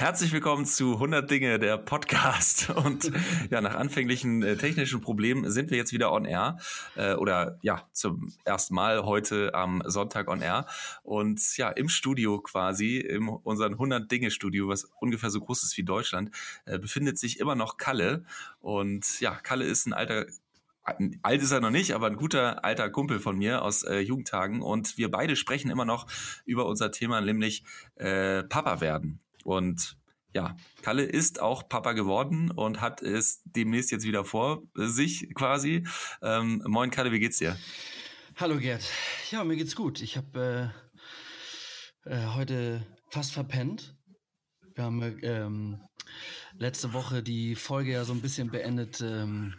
Herzlich willkommen zu 100 Dinge, der Podcast. Und ja, nach anfänglichen äh, technischen Problemen sind wir jetzt wieder on air. Äh, oder ja, zum ersten Mal heute am Sonntag on air. Und ja, im Studio quasi, in unserem 100 Dinge Studio, was ungefähr so groß ist wie Deutschland, äh, befindet sich immer noch Kalle. Und ja, Kalle ist ein alter alt ist er noch nicht, aber ein guter alter Kumpel von mir aus äh, Jugendtagen und wir beide sprechen immer noch über unser Thema, nämlich äh, Papa werden. Und ja, Kalle ist auch Papa geworden und hat es demnächst jetzt wieder vor sich quasi. Ähm, moin Kalle, wie geht's dir? Hallo Gerd. Ja, mir geht's gut. Ich habe äh, äh, heute fast verpennt. Wir haben ähm, letzte Woche die Folge ja so ein bisschen beendet ähm,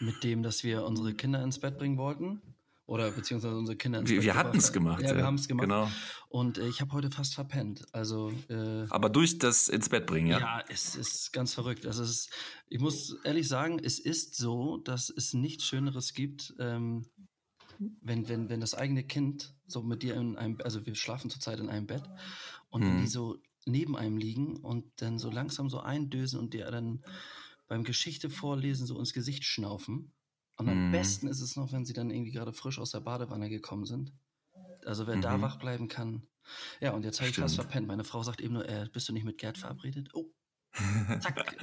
mit dem, dass wir unsere Kinder ins Bett bringen wollten. Oder beziehungsweise unsere Kinder ins Wir, wir hatten es gemacht. Ja, wir haben es gemacht. Genau. Und äh, ich habe heute fast verpennt. Also, äh, Aber durch das ins Bett bringen, ja? Ja, es ist ganz verrückt. Also es ist, ich muss ehrlich sagen, es ist so, dass es nichts Schöneres gibt, ähm, wenn, wenn, wenn das eigene Kind so mit dir in einem, also wir schlafen zurzeit in einem Bett und hm. die so neben einem liegen und dann so langsam so eindösen und dir dann beim Geschichte vorlesen so ins Gesicht schnaufen. Und am mhm. besten ist es noch, wenn sie dann irgendwie gerade frisch aus der Badewanne gekommen sind. Also wer mhm. da wach bleiben kann. Ja, und jetzt habe ich fast verpennt. Meine Frau sagt eben nur, äh, bist du nicht mit Gerd verabredet? Oh. Zack.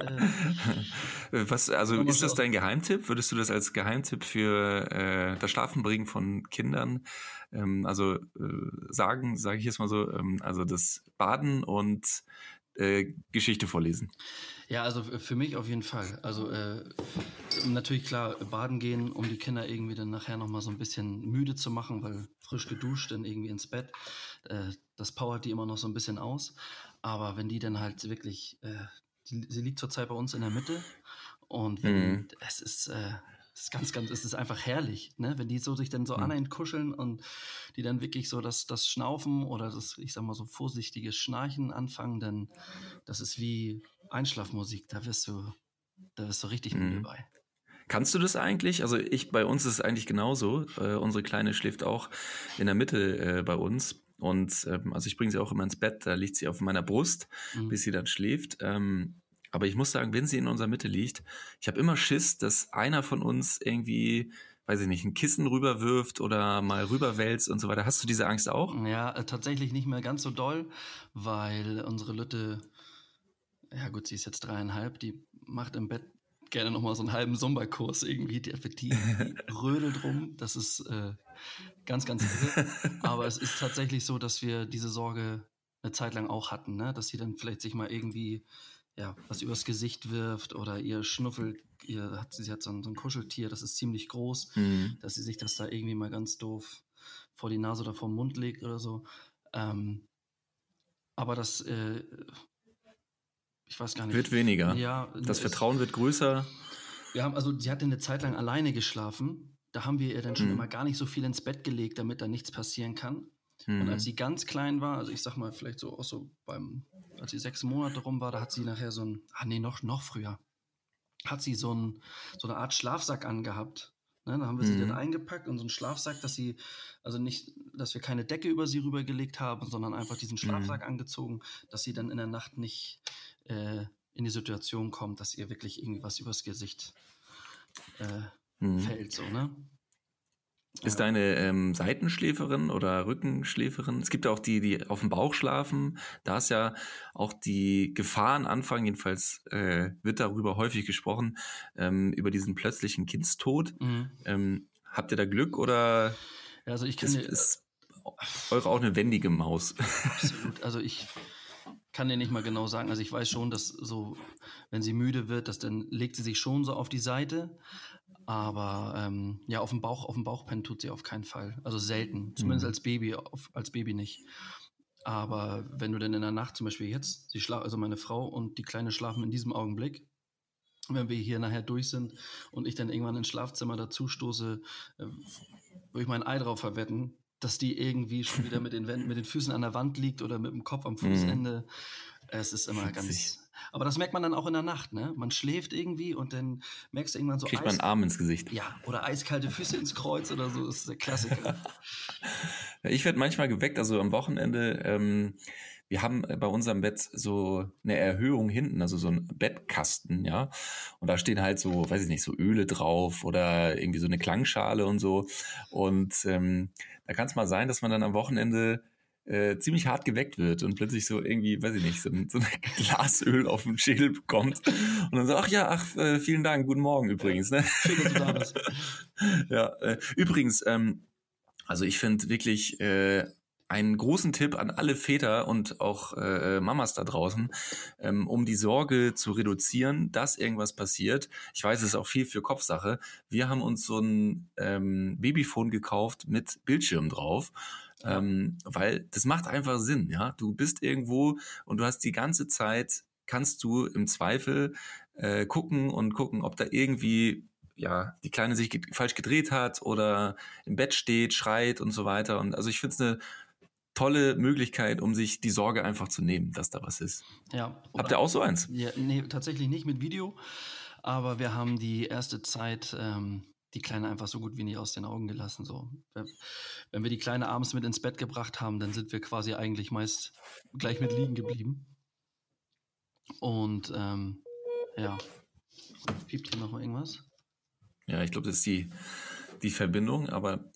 Äh. Was, also ist das dein Geheimtipp? Würdest du das als Geheimtipp für äh, das Schlafenbringen von Kindern ähm, also äh, sagen, sage ich jetzt mal so, ähm, also das Baden und äh, Geschichte vorlesen? Ja, also für mich auf jeden Fall. Also äh, natürlich klar baden gehen, um die Kinder irgendwie dann nachher nochmal so ein bisschen müde zu machen, weil frisch geduscht dann irgendwie ins Bett. Äh, das powert die immer noch so ein bisschen aus. Aber wenn die dann halt wirklich, äh, die, sie liegt zurzeit bei uns in der Mitte und wenn, mhm. es ist, es ist ganz, ganz, es ist einfach herrlich, ne? Wenn die so sich dann so mhm. aneinander kuscheln und die dann wirklich so das, das Schnaufen oder das, ich sag mal so vorsichtiges Schnarchen anfangen, dann das ist wie Einschlafmusik, da wirst du, da wirst du richtig mhm. müde bei. Kannst du das eigentlich? Also ich, bei uns ist es eigentlich genauso. Äh, unsere Kleine schläft auch in der Mitte äh, bei uns. Und ähm, also ich bringe sie auch immer ins Bett, da liegt sie auf meiner Brust, mhm. bis sie dann schläft. Ähm, aber ich muss sagen, wenn sie in unserer Mitte liegt, ich habe immer Schiss, dass einer von uns irgendwie, weiß ich nicht, ein Kissen rüberwirft oder mal rüberwälzt und so weiter. Hast du diese Angst auch? Ja, äh, tatsächlich nicht mehr ganz so doll, weil unsere Lütte, ja gut, sie ist jetzt dreieinhalb, die macht im Bett gerne nochmal so einen halben Sommerkurs irgendwie. Die, die, die rödelt rum. Das ist äh, ganz, ganz irre. Aber es ist tatsächlich so, dass wir diese Sorge eine Zeit lang auch hatten, ne? dass sie dann vielleicht sich mal irgendwie ja, was übers Gesicht wirft oder ihr Schnuffel, ihr hat, sie hat so ein, so ein Kuscheltier, das ist ziemlich groß, mhm. dass sie sich das da irgendwie mal ganz doof vor die Nase oder vor den Mund legt oder so. Ähm, aber das, äh, ich weiß gar nicht. Wird weniger. Ja. Das Vertrauen wird größer. Wir haben, also sie hat eine Zeit lang alleine geschlafen. Da haben wir ihr dann schon mhm. immer gar nicht so viel ins Bett gelegt, damit da nichts passieren kann. Mhm. Und als sie ganz klein war, also ich sag mal, vielleicht so auch so beim, als sie sechs Monate rum war, da hat sie nachher so ein, ah nee, noch, noch früher, hat sie so, ein, so eine Art Schlafsack angehabt. Ne, dann haben wir mhm. sie dann eingepackt und so einen Schlafsack, dass sie, also nicht, dass wir keine Decke über sie rübergelegt haben, sondern einfach diesen mhm. Schlafsack mhm. angezogen, dass sie dann in der Nacht nicht äh, in die Situation kommt, dass ihr wirklich irgendwie was übers Gesicht äh, mhm. fällt, so, ne? Ist ja. deine ähm, Seitenschläferin oder Rückenschläferin? Es gibt ja auch die, die auf dem Bauch schlafen. Da ist ja auch die Gefahren anfangen, jedenfalls äh, wird darüber häufig gesprochen, ähm, über diesen plötzlichen Kindstod. Mhm. Ähm, habt ihr da Glück oder ja, also ich kann ist, ist eure auch eine wendige Maus? Absolut. Also ich kann dir nicht mal genau sagen. Also ich weiß schon, dass so, wenn sie müde wird, dass dann legt sie sich schon so auf die Seite. Aber ähm, ja, auf dem Bauch, auf dem Bauchpennen tut sie auf keinen Fall. Also selten. Zumindest mhm. als Baby, auf, als Baby nicht. Aber wenn du dann in der Nacht zum Beispiel jetzt, sie schla also meine Frau und die Kleine schlafen in diesem Augenblick, wenn wir hier nachher durch sind und ich dann irgendwann ins Schlafzimmer dazu stoße, äh, würde ich mein Ei drauf verwetten, dass die irgendwie schon wieder mit den, Wänden, mit den Füßen an der Wand liegt oder mit dem Kopf am Fußende. Mhm. Es ist immer ganz, aber das merkt man dann auch in der Nacht, ne? Man schläft irgendwie und dann merkst du irgendwann so. Kriegt man einen Arm ins Gesicht. Ja, oder eiskalte Füße ins Kreuz oder so, das ist der Klassiker. ich werde manchmal geweckt, also am Wochenende. Ähm, wir haben bei unserem Bett so eine Erhöhung hinten, also so ein Bettkasten, ja. Und da stehen halt so, weiß ich nicht, so Öle drauf oder irgendwie so eine Klangschale und so. Und ähm, da kann es mal sein, dass man dann am Wochenende äh, ziemlich hart geweckt wird und plötzlich so irgendwie, weiß ich nicht, so ein, so ein Glasöl auf dem Schädel bekommt und dann so, ach ja, ach, äh, vielen Dank, guten Morgen übrigens. Ne? Schön, dass du da bist. ja, äh, übrigens, ähm, also ich finde wirklich äh, einen großen Tipp an alle Väter und auch äh, Mamas da draußen, ähm, um die Sorge zu reduzieren, dass irgendwas passiert. Ich weiß, es ist auch viel für Kopfsache. Wir haben uns so ein ähm, Babyphone gekauft mit Bildschirm drauf. Ähm, weil das macht einfach Sinn, ja. Du bist irgendwo und du hast die ganze Zeit, kannst du im Zweifel äh, gucken und gucken, ob da irgendwie ja, die Kleine sich falsch gedreht hat oder im Bett steht, schreit und so weiter. Und also ich finde es eine tolle Möglichkeit, um sich die Sorge einfach zu nehmen, dass da was ist. Ja. Habt ihr auch so eins? Ja, nee, tatsächlich nicht mit Video, aber wir haben die erste Zeit ähm, die Kleine einfach so gut wie nie aus den Augen gelassen. So. Wenn wir die Kleine abends mit ins Bett gebracht haben, dann sind wir quasi eigentlich meist gleich mit liegen geblieben. Und ähm, ja, piept hier noch irgendwas? Ja, ich glaube, das ist die, die Verbindung, aber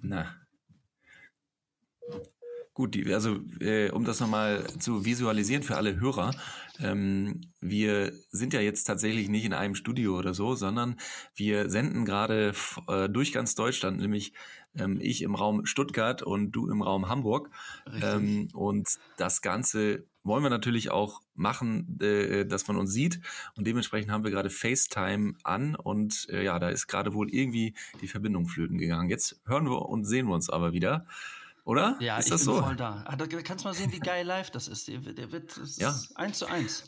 na, Gut, die, also äh, um das nochmal zu visualisieren für alle Hörer, ähm, wir sind ja jetzt tatsächlich nicht in einem Studio oder so, sondern wir senden gerade äh, durch ganz Deutschland, nämlich ähm, ich im Raum Stuttgart und du im Raum Hamburg. Ähm, und das Ganze wollen wir natürlich auch machen, äh, dass man uns sieht. Und dementsprechend haben wir gerade FaceTime an und äh, ja, da ist gerade wohl irgendwie die Verbindung flöten gegangen. Jetzt hören wir und sehen wir uns aber wieder. Oder? Ja, ist ich das bin so? voll da. Ah, da kannst mal sehen, wie geil live das ist. Der, der wird Ja. eins zu eins.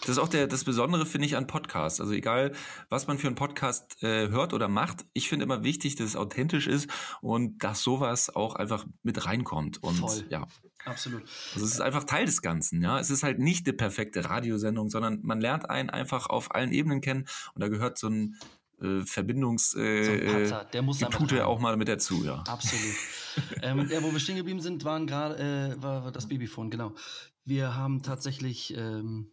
Das ist auch der, das Besondere, finde ich, an Podcasts. Also egal, was man für einen Podcast äh, hört oder macht, ich finde immer wichtig, dass es authentisch ist und dass sowas auch einfach mit reinkommt. Und Voll. ja, Absolut. also es ist einfach Teil des Ganzen. Ja, es ist halt nicht die perfekte Radiosendung, sondern man lernt einen einfach auf allen Ebenen kennen und da gehört so ein äh, Verbindungs äh, So rein. auch mal mit dazu. Ja. Absolut. ähm, ja, wo wir stehen geblieben sind, waren gerade äh, war, war das Babyphone, genau. Wir haben tatsächlich, ähm,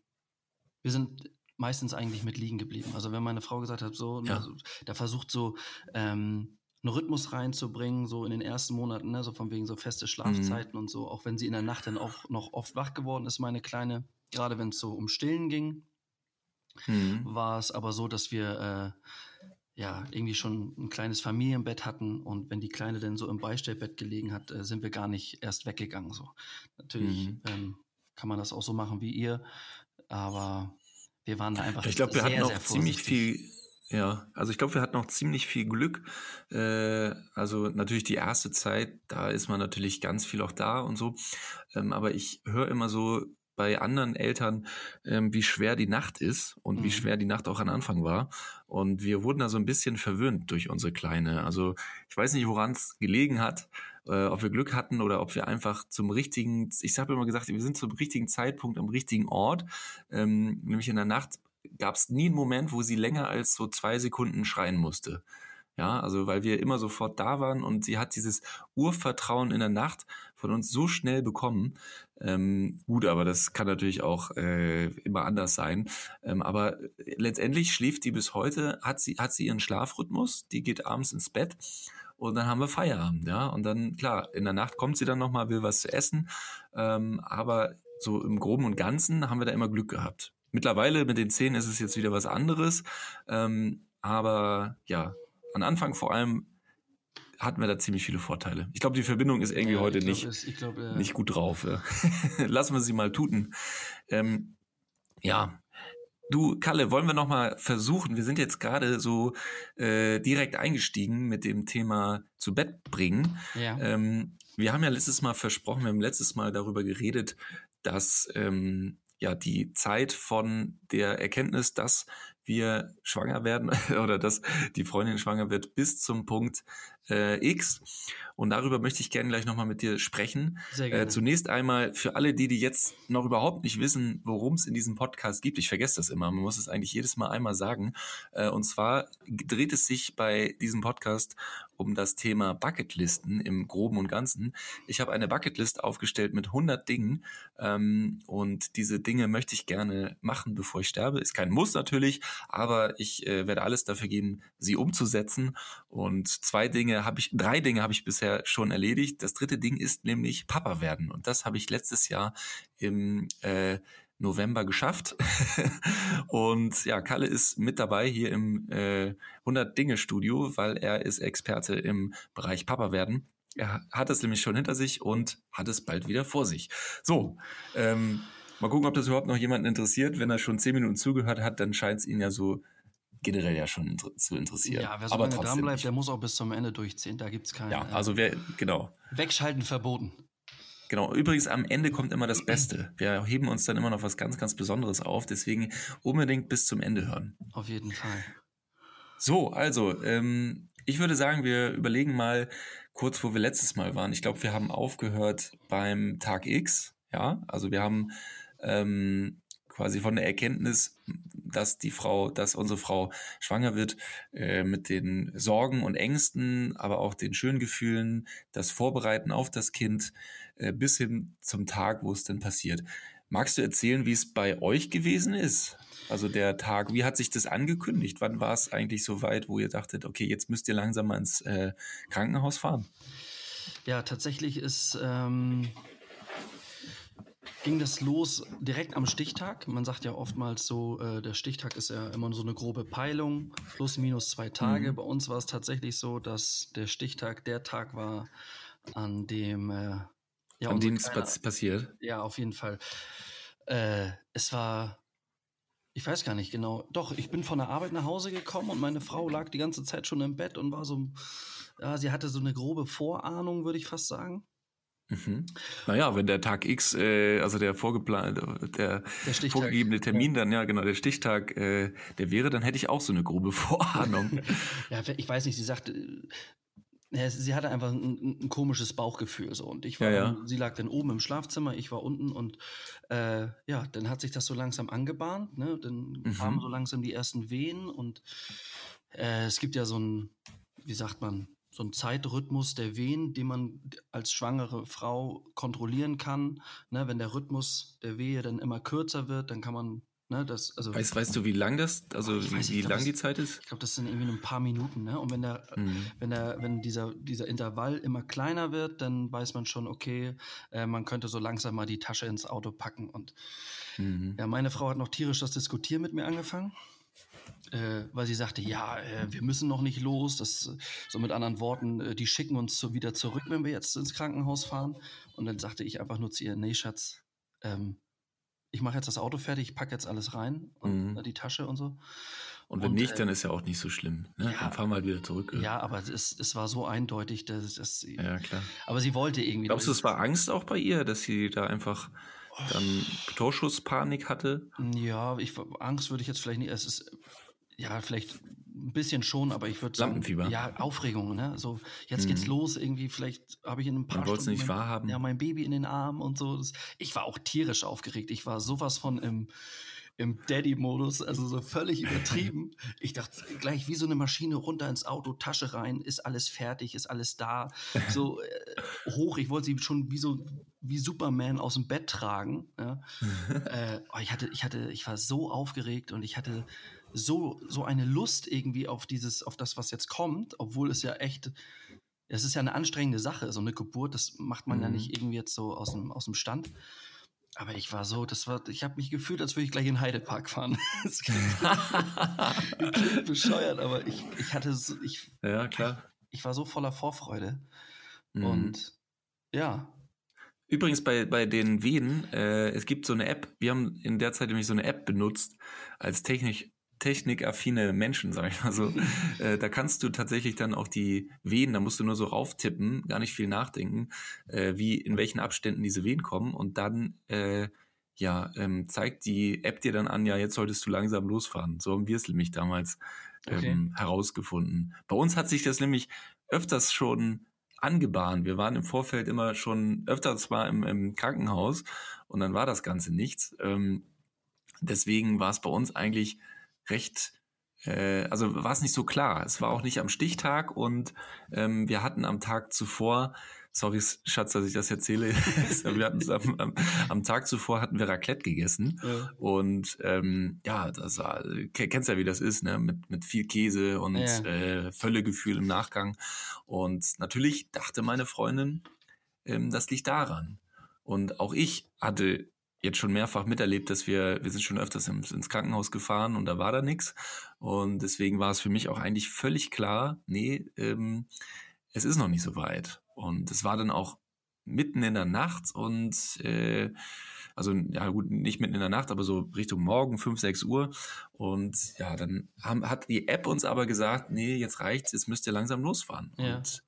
wir sind meistens eigentlich mit liegen geblieben. Also wenn meine Frau gesagt hat, so, Ja. also, da versucht so ähm, einen Rhythmus reinzubringen, so in den ersten Monaten, ne, so von wegen so feste Schlafzeiten und so, auch wenn sie in der Nacht dann auch noch oft wach geworden ist, meine Kleine, gerade wenn es so um Stillen ging, Mhm. war es aber so, dass wir äh, ja irgendwie schon ein kleines Familienbett hatten und wenn die Kleine dann so im Beistellbett gelegen hat, äh, sind wir gar nicht erst weggegangen. So natürlich Mhm. ähm, kann man das auch so machen wie ihr, aber wir waren da einfach Ich glaube, wir sehr, hatten noch sehr ziemlich viel, ja, also ich glaube, wir hatten noch ziemlich viel Glück. Äh, also natürlich die erste Zeit, da ist man natürlich ganz viel auch da und so. Ähm, aber ich höre immer so bei anderen Eltern, ähm, wie schwer die Nacht ist und wie Mhm. schwer die Nacht auch am Anfang war. Und wir wurden da so ein bisschen verwöhnt durch unsere Kleine. Also ich weiß nicht, woran es gelegen hat, äh, ob wir Glück hatten oder ob wir einfach zum richtigen, ich habe immer gesagt, wir sind zum richtigen Zeitpunkt am richtigen Ort. Ähm, nämlich in der Nacht gab es nie einen Moment, wo sie länger als so zwei Sekunden schreien musste. Ja, also weil wir immer sofort da waren und sie hat dieses Urvertrauen in der Nacht von uns so schnell bekommen. Ähm, gut, aber das kann natürlich auch äh, immer anders sein. Ähm, aber letztendlich schläft die bis heute, hat sie, hat sie ihren Schlafrhythmus, die geht abends ins Bett und dann haben wir Feierabend, ja. Und dann, klar, in der Nacht kommt sie dann nochmal, will was zu essen. Ähm, aber so im Groben und Ganzen haben wir da immer Glück gehabt. Mittlerweile mit den Zähnen ist es jetzt wieder was anderes. Ähm, aber ja, am Anfang vor allem hatten wir da ziemlich viele Vorteile. Ich glaube, die Verbindung ist irgendwie Ja, heute glaub, nicht, es- glaub, äh, nicht gut drauf. Ja. Lassen wir sie mal tuten. Ähm, ja, du Kalle, wollen wir noch mal versuchen? Wir sind jetzt gerade so äh, direkt eingestiegen mit dem Thema zu Bett bringen. ja. Ähm, wir haben ja letztes Mal versprochen, wir haben letztes Mal darüber geredet, dass ähm, ja die Zeit von der Erkenntnis, dass wir schwanger werden oder dass die Freundin schwanger wird bis zum Punkt äh, X. Und darüber möchte ich gerne gleich nochmal mit dir sprechen. Sehr gerne. Äh, zunächst einmal für alle, die, die jetzt noch überhaupt nicht wissen, worum es in diesem Podcast gibt. Ich vergesse das immer. Man muss es eigentlich jedes Mal einmal sagen. Äh, und zwar dreht es sich bei diesem Podcast um das Thema Bucketlisten im Groben und Ganzen. Ich habe eine Bucketlist aufgestellt mit 100 Dingen ähm, und diese Dinge möchte ich gerne machen, bevor ich sterbe. Ist kein Muss natürlich, aber ich äh, werde alles dafür geben, sie umzusetzen. Und zwei Dinge habe ich, drei Dinge habe ich bisher schon erledigt. Das dritte Ding ist nämlich Papa werden. Und das habe ich letztes Jahr im äh, November geschafft. und ja, Kalle ist mit dabei hier im äh, 100 Dinge Studio, weil er ist Experte im Bereich Papa werden. Er hat es nämlich schon hinter sich und hat es bald wieder vor sich. So, ähm, mal gucken, ob das überhaupt noch jemanden interessiert. Wenn er schon zehn Minuten zugehört hat, dann scheint es ihn ja so generell ja schon inter zu interessieren. Ja, wer so aber lange dran bleibt, der muss auch bis zum Ende durchziehen. Da gibt es keine. Ja, also wer, genau. Wegschalten verboten. Genau, übrigens am Ende kommt immer das Beste. Wir heben uns dann immer noch was ganz, ganz Besonderes auf. Deswegen unbedingt bis zum Ende hören. Auf jeden Fall. So, also, ähm, ich würde sagen, wir überlegen mal kurz, wo wir letztes Mal waren. Ich glaube, wir haben aufgehört beim Tag X. Ja, also wir haben ähm, quasi von der Erkenntnis, dass die Frau, dass unsere Frau schwanger wird, äh, mit den Sorgen und Ängsten, aber auch den schönen Gefühlen, das Vorbereiten auf das Kind, äh, bis hin zum Tag, wo es denn passiert. Magst du erzählen, wie es bei euch gewesen ist? Also der Tag, wie hat sich das angekündigt? Wann war es eigentlich so weit, wo ihr dachtet, okay, jetzt müsst ihr langsam mal ins äh, Krankenhaus fahren? Ja, tatsächlich ist ähm, ging das los direkt am Stichtag. Man sagt ja oftmals so, äh, der Stichtag ist ja immer so eine grobe Peilung, plus minus zwei Tage. Mhm. Bei uns war es tatsächlich so, dass der Stichtag der Tag war, an dem äh, ja, an dem es passiert. Ja, auf jeden Fall. Äh, es war, ich weiß gar nicht genau. Doch, ich bin von der Arbeit nach Hause gekommen und meine Frau lag die ganze Zeit schon im Bett und war so, ja, sie hatte so eine grobe Vorahnung, würde ich fast sagen. Mhm. Naja, wenn der Tag X, äh, also der vorgeplante, der, der vorgegebene Termin ja. dann, ja genau, der Stichtag, äh, der wäre, dann hätte ich auch so eine grobe Vorahnung. ja, ich weiß nicht, sie sagte, äh, sie hatte einfach ein, ein, komisches Bauchgefühl so und ich war, ja, ja. sie lag dann oben im Schlafzimmer, ich war unten und äh, ja, dann hat sich das so langsam angebahnt, ne? Dann mhm. kamen so langsam die ersten Wehen und äh, es gibt ja so ein, wie sagt man, so ein Zeitrhythmus der Wehen, den man als schwangere Frau kontrollieren kann. Ne, wenn der Rhythmus der Wehe dann immer kürzer wird, dann kann man ne, das. Also, weißt, weißt du, wie lang das, also wie, wie lang die Zeit ist? Ich glaube, das sind irgendwie nur ein paar Minuten. Ne? Und wenn der, mhm. wenn der, wenn dieser dieser Intervall immer kleiner wird, dann weiß man schon, okay, äh, man könnte so langsam mal die Tasche ins Auto packen. Und mhm. ja, meine Frau hat noch tierisch das Diskutieren mit mir angefangen äh, weil sie sagte, ja, äh, wir müssen noch nicht los. Das, so mit anderen Worten, äh, die schicken uns so wieder zurück, wenn wir jetzt ins Krankenhaus fahren. Und dann sagte ich einfach nur zu ihr, nee, Schatz, ähm, ich mache jetzt das Auto fertig, ich packe jetzt alles rein und mhm. die Tasche und so. Und wenn und, nicht, äh, dann ist ja auch nicht so schlimm. Ne? Ja, dann fahren wir halt wieder zurück. Ja, aber es, es war so eindeutig, dass, dass sie, Ja, klar. Aber sie wollte irgendwie. Glaubst du, es war Angst auch bei ihr, dass sie da einfach dann Torschusspanik hatte? Ja, ich, Angst würde ich jetzt vielleicht nicht. Es ist ja, vielleicht ein bisschen schon, aber ich würde sagen, Lampenfieber. ja, Aufregung, ne? So, jetzt mhm. geht's los, irgendwie, vielleicht habe ich in ein paar Man Stunden nicht mein, wahrhaben. Ja, mein Baby in den Arm und so. Ich war auch tierisch aufgeregt. Ich war sowas von im, im Daddy-Modus, also so völlig übertrieben. Ich dachte gleich wie so eine Maschine runter ins Auto, Tasche rein, ist alles fertig, ist alles da. So äh, hoch, ich wollte sie schon wie so wie Superman aus dem Bett tragen. Ja? äh, oh, ich hatte, ich hatte, ich war so aufgeregt und ich hatte so, so eine Lust irgendwie auf dieses, auf das, was jetzt kommt, obwohl es ja echt, es ist ja eine anstrengende Sache, so eine Geburt, das macht man mhm. ja nicht irgendwie jetzt so aus dem, aus dem Stand. Aber ich war so, das war, ich habe mich gefühlt, als würde ich gleich in Heidepark fahren. das klingt, klingt bescheuert, aber ich, ich hatte so, ich, ja, klar. Ich, ich war so voller Vorfreude. Mhm. Und ja, Übrigens bei, bei den Wehen, äh, es gibt so eine App, wir haben in der Zeit nämlich so eine App benutzt als technisch, technikaffine Menschen, sag ich mal so. äh, da kannst du tatsächlich dann auch die Wehen, da musst du nur so rauftippen, gar nicht viel nachdenken, äh, wie in welchen Abständen diese Wehen kommen und dann äh, ja, ähm, zeigt die App dir dann an, ja, jetzt solltest du langsam losfahren. So haben wir es nämlich damals okay. ähm, herausgefunden. Bei uns hat sich das nämlich öfters schon angebahnt. Wir waren im Vorfeld immer schon öfters mal im, im Krankenhaus und dann war das Ganze nichts. Ähm, deswegen war es bei uns eigentlich recht äh, also war es nicht so klar. Es war auch nicht am Stichtag und ähm, wir hatten am Tag zuvor sorry Schatz, dass ich das erzähle. wir hatten am, am, am, Tag zuvor hatten wir Raclette gegessen ja. und ähm, ja, das war, kennst ja wie das ist, ne, mit mit viel Käse und ja. äh, Völlegefühl im Nachgang und natürlich dachte meine Freundin, ähm, das liegt daran und auch ich hatte jetzt schon mehrfach miterlebt, dass wir, wir sind schon öfters ins, ins Krankenhaus gefahren und da war da nichts. Und deswegen war es für mich auch eigentlich völlig klar, nee, ähm, es ist noch nicht so weit. Und es war dann auch mitten in der Nacht und äh, also ja gut, nicht mitten in der Nacht, aber so Richtung Morgen, 5, 6 Uhr. Und ja, dann haben, hat die App uns aber gesagt, nee, jetzt reicht's, jetzt müsst ihr langsam losfahren. Ja. Und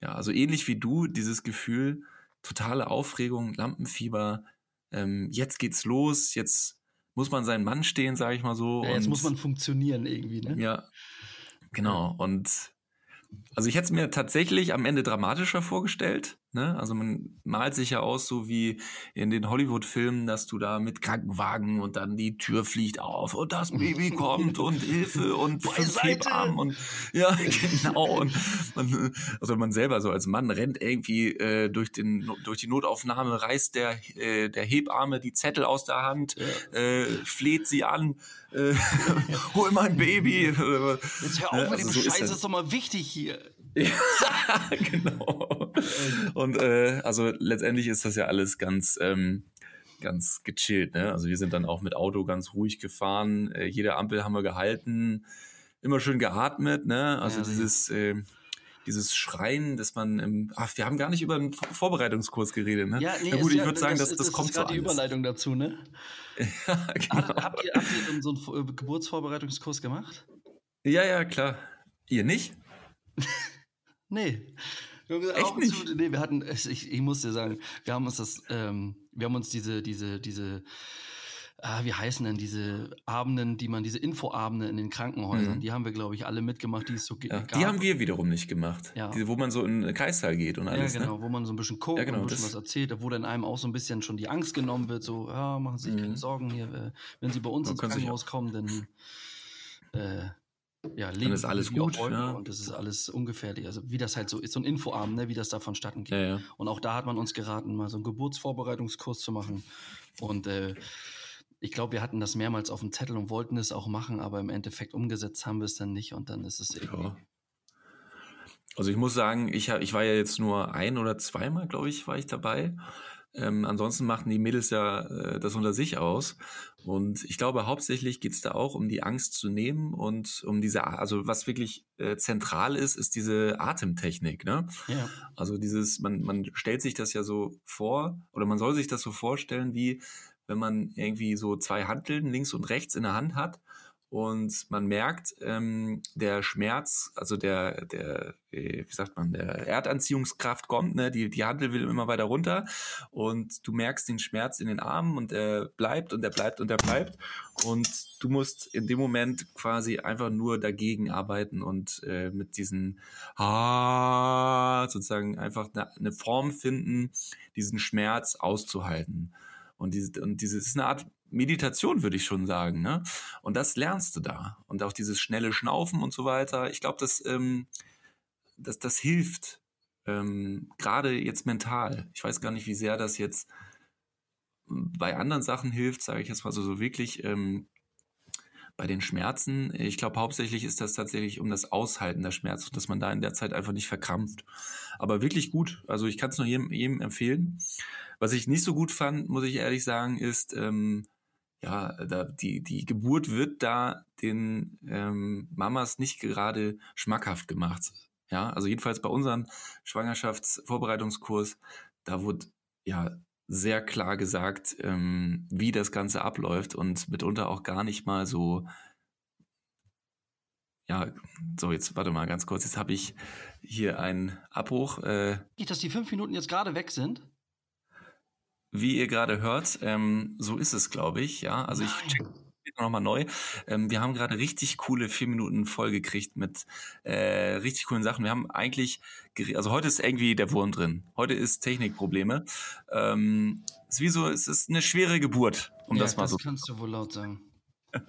ja, also ähnlich wie du, dieses Gefühl, totale Aufregung, Lampenfieber, ähm, jetzt geht's los, jetzt muss man seinen Mann stehen, sage ich mal so. Ja, jetzt muss man funktionieren irgendwie, ne? Ja, genau. Und also ich hätte es mir tatsächlich am Ende dramatischer vorgestellt. Ne? Also man malt sich ja aus, so wie in den Hollywood-Filmen, dass du da mit Krankenwagen und dann die Tür fliegt auf und das Baby kommt und Hilfe und Hebammen und ja genau und man, also man selber so als Mann rennt irgendwie äh, durch den durch die Notaufnahme reißt der äh, der Hebamme die Zettel aus der Hand, ja. äh, fleht sie an, äh, hol mein Baby. Jetzt hör auf ne? mit also dem so Scheiß, ist, ist doch mal wichtig hier. Ja, genau. Und äh, also letztendlich ist das ja alles ganz, ähm, ganz gechillt. Ne? Also wir sind dann auch mit Auto ganz ruhig gefahren. Äh, jede Ampel haben wir gehalten, immer schön geatmet. Ne? Also ja, dieses äh, dieses Schreien, dass man im, ach, wir haben gar nicht über einen Vorbereitungskurs geredet, ne? Ja, nee, Na gut, ich ja, würde sagen, das, das, das kommt ist so die Überleitung dazu, ne? ja, genau. Habt ihr, habt ihr so einen Geburtsvorbereitungskurs gemacht? Ja, ja, klar. Ihr nicht? Nee. Echt nicht? Zu, nee, wir hatten, ich, ich muss dir sagen, wir haben uns das, ähm, wir haben uns diese, diese, diese, ah, wie heißen denn diese Abenden, die man, diese Infoabende in den Krankenhäusern, mhm. die haben wir, glaube ich, alle mitgemacht, die es so ja, gab. Die haben wir wiederum nicht gemacht. Ja. Diese, wo man so in den Kreissaal geht und alles. Ja, genau, ne? wo man so ein bisschen guckt ja, genau, und ein bisschen was erzählt, wo dann einem auch so ein bisschen schon die Angst genommen wird, so, ja, machen Sie sich mhm. keine Sorgen hier, äh, wenn Sie bei uns ins Krankenhaus kommen, dann äh, ja, leben dann ist alles gut. Ja. Und das ist alles ungefährlich. Also wie das halt so ist, so ein Infoabend, ne, wie das da vonstatten geht. Ja, ja. Und auch da hat man uns geraten, mal so einen Geburtsvorbereitungskurs zu machen. Und äh, ich glaube, wir hatten das mehrmals auf dem Zettel und wollten es auch machen, aber im Endeffekt umgesetzt haben wir es dann nicht und dann ist es irgendwie. Also ich muss sagen, ich, ich war ja jetzt nur ein oder zweimal, glaube ich, war ich dabei. Ähm, ansonsten machen die Mädels ja äh, das unter sich aus. Und ich glaube, hauptsächlich geht es da auch um die Angst zu nehmen und um diese, also was wirklich äh, zentral ist, ist diese Atemtechnik. Ne? Ja. Also dieses, man, man stellt sich das ja so vor, oder man soll sich das so vorstellen, wie wenn man irgendwie so zwei Hanteln links und rechts in der Hand hat und man merkt, ähm, der Schmerz, also der, der, wie sagt man, der Erdanziehungskraft kommt, ne, die, die Handel will immer weiter runter. Und du merkst den Schmerz in den Armen und er bleibt und er bleibt und er bleibt. Und du musst in dem Moment quasi einfach nur dagegen arbeiten und äh, mit diesen ah, sozusagen einfach eine, eine Form finden, diesen Schmerz auszuhalten. Und diese, und diese ist eine Art Meditation, würde ich schon sagen. Ne? Und das lernst du da. Und auch dieses schnelle Schnaufen und so weiter. Ich glaube, das, ähm, das, das hilft. Ähm, Gerade jetzt mental. Ich weiß gar nicht, wie sehr das jetzt bei anderen Sachen hilft, sage ich jetzt mal so, so wirklich ähm, bei den Schmerzen. Ich glaube, hauptsächlich ist das tatsächlich um das Aushalten der Schmerzen, dass man da in der Zeit einfach nicht verkrampft. Aber wirklich gut. Also ich kann es nur jedem, jedem empfehlen. Was ich nicht so gut fand, muss ich ehrlich sagen, ist, ähm, ja, da, die, die Geburt wird da den ähm, Mamas nicht gerade schmackhaft gemacht. Ja, also jedenfalls bei unserem Schwangerschaftsvorbereitungskurs, da wurde ja sehr klar gesagt, ähm, wie das Ganze abläuft und mitunter auch gar nicht mal so, ja, so jetzt warte mal ganz kurz, jetzt habe ich hier einen Abbruch. Äh, dass die fünf Minuten jetzt gerade weg sind? Wie ihr gerade hört, ähm, so ist es, glaube ich. Ja, also Nein. ich check nochmal neu. Ähm, wir haben gerade richtig coole vier Minuten voll gekriegt mit äh, richtig coolen Sachen. Wir haben eigentlich, also heute ist irgendwie der Wurm drin. Heute ist Technikprobleme. Ähm, es ist wie so, es ist eine schwere Geburt, um ja, das mal das so. Das kannst du wohl laut sagen.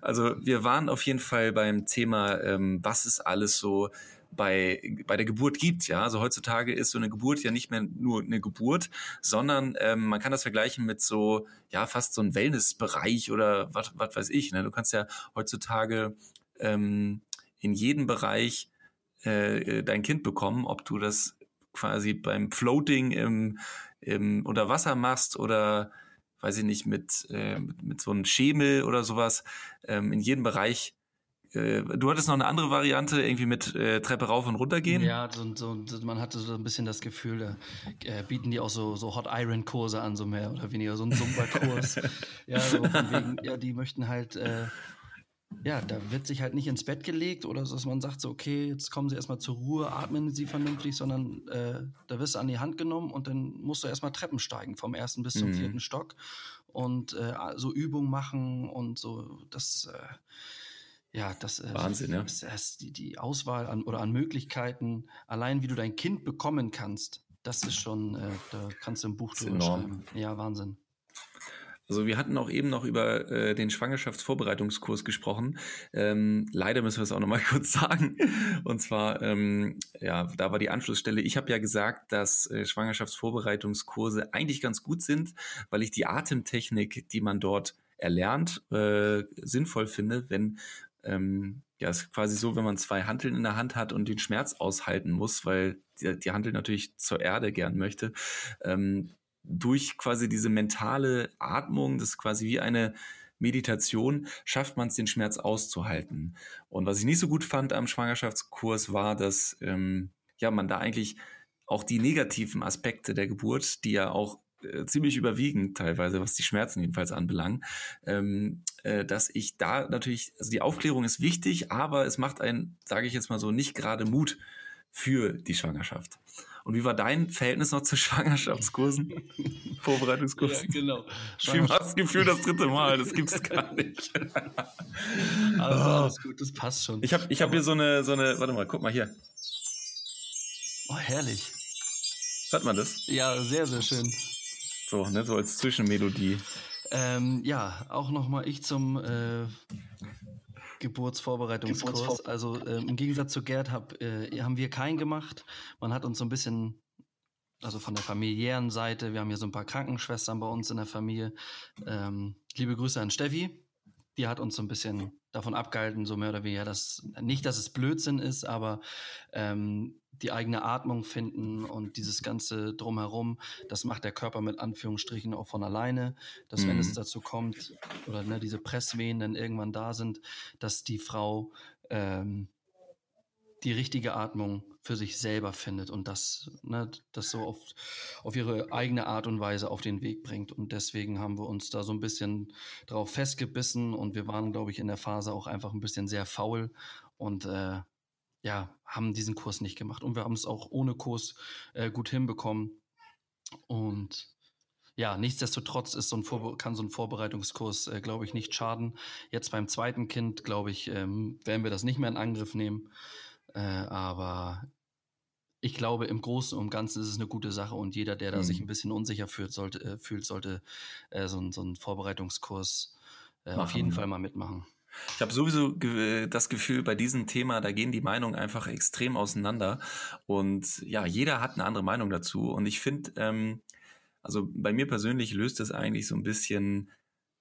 Also wir waren auf jeden Fall beim Thema, ähm, was ist alles so bei, bei der Geburt gibt. Ja, also heutzutage ist so eine Geburt ja nicht mehr nur eine Geburt, sondern ähm, man kann das vergleichen mit so, ja, fast so ein Wellnessbereich oder was, weiß ich. Ne? Du kannst ja heutzutage ähm, in jedem Bereich äh, dein Kind bekommen, ob du das quasi beim Floating im, im unter Wasser machst oder weiß ich nicht, mit, äh, mit, mit so einem Schemel oder sowas. Ähm, in jedem Bereich äh, du hattest noch eine andere Variante, irgendwie mit äh, Treppe rauf und runter gehen? Ja, so, so, man hatte so ein bisschen das Gefühl, da äh, bieten die auch so, so Hot Iron Kurse an, so mehr oder weniger, so ein Zumba-Kurs. ja, so wegen, ja, die möchten halt, äh, ja, da wird sich halt nicht ins Bett gelegt oder so, dass man sagt so, okay, jetzt kommen sie erstmal zur Ruhe, atmen sie vernünftig, sondern äh, da wirst du an die Hand genommen und dann musst du erstmal Treppen steigen, vom ersten bis zum mhm. vierten Stock und äh, so Übungen machen und so, das ja, das äh, Wahnsinn, ja. Ist, ist die, die Auswahl an oder an Möglichkeiten, allein wie du dein Kind bekommen kannst, das ist schon, äh, da kannst du ein Buch drüber schreiben. Ja, Wahnsinn. Also wir hatten auch eben noch über äh, den Schwangerschaftsvorbereitungskurs gesprochen. Ähm, leider müssen wir es auch nochmal kurz sagen. Und zwar, ähm, ja, da war die Anschlussstelle. Ich habe ja gesagt, dass äh, Schwangerschaftsvorbereitungskurse eigentlich ganz gut sind, weil ich die Atemtechnik, die man dort erlernt, äh, sinnvoll finde, wenn ähm, ja, ist quasi so, wenn man zwei Hanteln in der Hand hat und den Schmerz aushalten muss, weil die, die Hantel natürlich zur Erde gern möchte, ähm, durch quasi diese mentale Atmung, das ist quasi wie eine Meditation, schafft man es, den Schmerz auszuhalten. Und was ich nicht so gut fand am Schwangerschaftskurs war, dass ähm, ja man da eigentlich auch die negativen Aspekte der Geburt, die ja auch äh, ziemlich überwiegend teilweise, was die Schmerzen jedenfalls anbelangt, ähm, äh, dass ich da natürlich, also die Aufklärung ist wichtig, aber es macht einen, sage ich jetzt mal so, nicht gerade Mut für die Schwangerschaft. Und wie war dein Verhältnis noch zu Schwangerschaftskursen? Vorbereitungskursen? Ja, genau. Ich habe das Gefühl, das dritte Mal, das gibt's gar nicht. also, alles gut, das passt schon. Ich habe ich hab hier so eine, so eine, warte mal, guck mal hier. Oh, herrlich. Hört man das? Ja, sehr, sehr schön. So, ne, so als Zwischenmelodie. Ähm, ja, auch nochmal ich zum äh, Geburtsvorbereitungskurs. Geburtsvor also äh, im Gegensatz zu Gerd hab, äh, haben wir keinen gemacht. Man hat uns so ein bisschen, also von der familiären Seite, wir haben hier so ein paar Krankenschwestern bei uns in der Familie. Ähm, liebe Grüße an Steffi. Die hat uns so ein bisschen davon abgehalten, so mehr oder weniger, dass nicht, dass es Blödsinn ist, aber ähm, die eigene Atmung finden und dieses ganze drumherum, das macht der Körper mit Anführungsstrichen auch von alleine, dass mhm. wenn es mhm. dazu kommt oder ne, diese Presswehen dann irgendwann da sind, dass die Frau ähm, die richtige Atmung für sich selber findet und das, ne, das so auf, auf ihre eigene Art und Weise auf den Weg bringt. Und deswegen haben wir uns da so ein bisschen drauf festgebissen und wir waren, glaube ich, in der Phase auch einfach ein bisschen sehr faul und äh, ja, haben diesen Kurs nicht gemacht. Und wir haben es auch ohne Kurs äh, gut hinbekommen. Und ja, nichtsdestotrotz ist so ein Vorbe kann so ein Vorbereitungskurs, äh, glaube ich, nicht schaden. Jetzt beim zweiten Kind, glaube ich, ähm, werden wir das nicht mehr in Angriff nehmen. Äh, aber ich glaube, im Großen und Ganzen ist es eine gute Sache und jeder, der da mhm. sich ein bisschen unsicher fühlt, sollte, äh, fühlt, sollte äh, so, so einen Vorbereitungskurs äh, auf jeden Fall mal mitmachen. Ich habe sowieso das Gefühl, bei diesem Thema, da gehen die Meinungen einfach extrem auseinander. Und ja, jeder hat eine andere Meinung dazu. Und ich finde, ähm, also bei mir persönlich löst es eigentlich so ein bisschen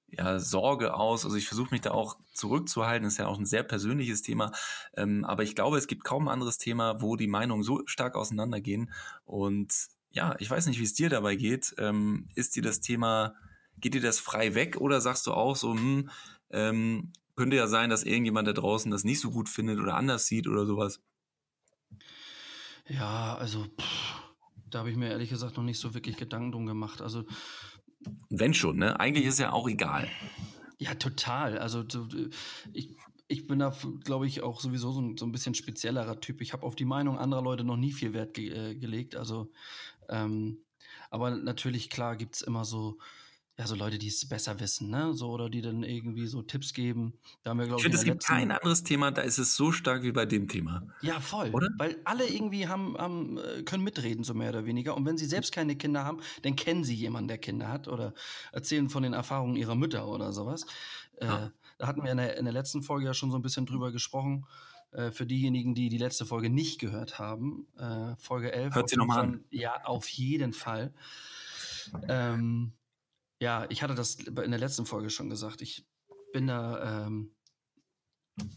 ja, Sorge aus. Also ich versuche mich da auch zurückzuhalten. Ist ja auch ein sehr persönliches Thema. Ähm, aber ich glaube, es gibt kaum ein anderes Thema, wo die Meinungen so stark auseinandergehen. Und ja, ich weiß nicht, wie es dir dabei geht. Ähm, ist dir das Thema, geht dir das frei weg oder sagst du auch so, hm, ähm, könnte ja sein, dass irgendjemand da draußen das nicht so gut findet oder anders sieht oder sowas. Ja, also pff, da habe ich mir ehrlich gesagt noch nicht so wirklich Gedanken drum gemacht. Also wenn schon, ne? Eigentlich ist ja auch egal. Ja, total. Also ich, ich bin da, glaube ich, auch sowieso so ein, so ein bisschen speziellerer Typ. Ich habe auf die Meinung anderer Leute noch nie viel Wert ge äh, gelegt. Also ähm, aber natürlich, klar, gibt es immer so, ja, so Leute, die es besser wissen, ne? So, oder die dann irgendwie so Tipps geben. Da haben wir, glaube ich, finde, es gibt kein anderes Thema, da ist es so stark wie bei dem Thema. Ja, voll. Oder? Weil alle irgendwie haben, haben, äh, können mitreden, so mehr oder weniger. Und wenn sie selbst keine Kinder haben, dann kennen sie jemanden, der Kinder hat oder erzählen von den Erfahrungen ihrer Mütter oder sowas. Äh, ja. Äh, da hatten wir in der, in der letzten Folge ja schon so ein bisschen drüber gesprochen. Äh, für diejenigen, die die letzte Folge nicht gehört haben, äh, Folge 11. Hört sie nochmal an. Ja, auf jeden Fall. Ähm, ja, ich hatte das in der letzten Folge schon gesagt. Ich bin da, ähm,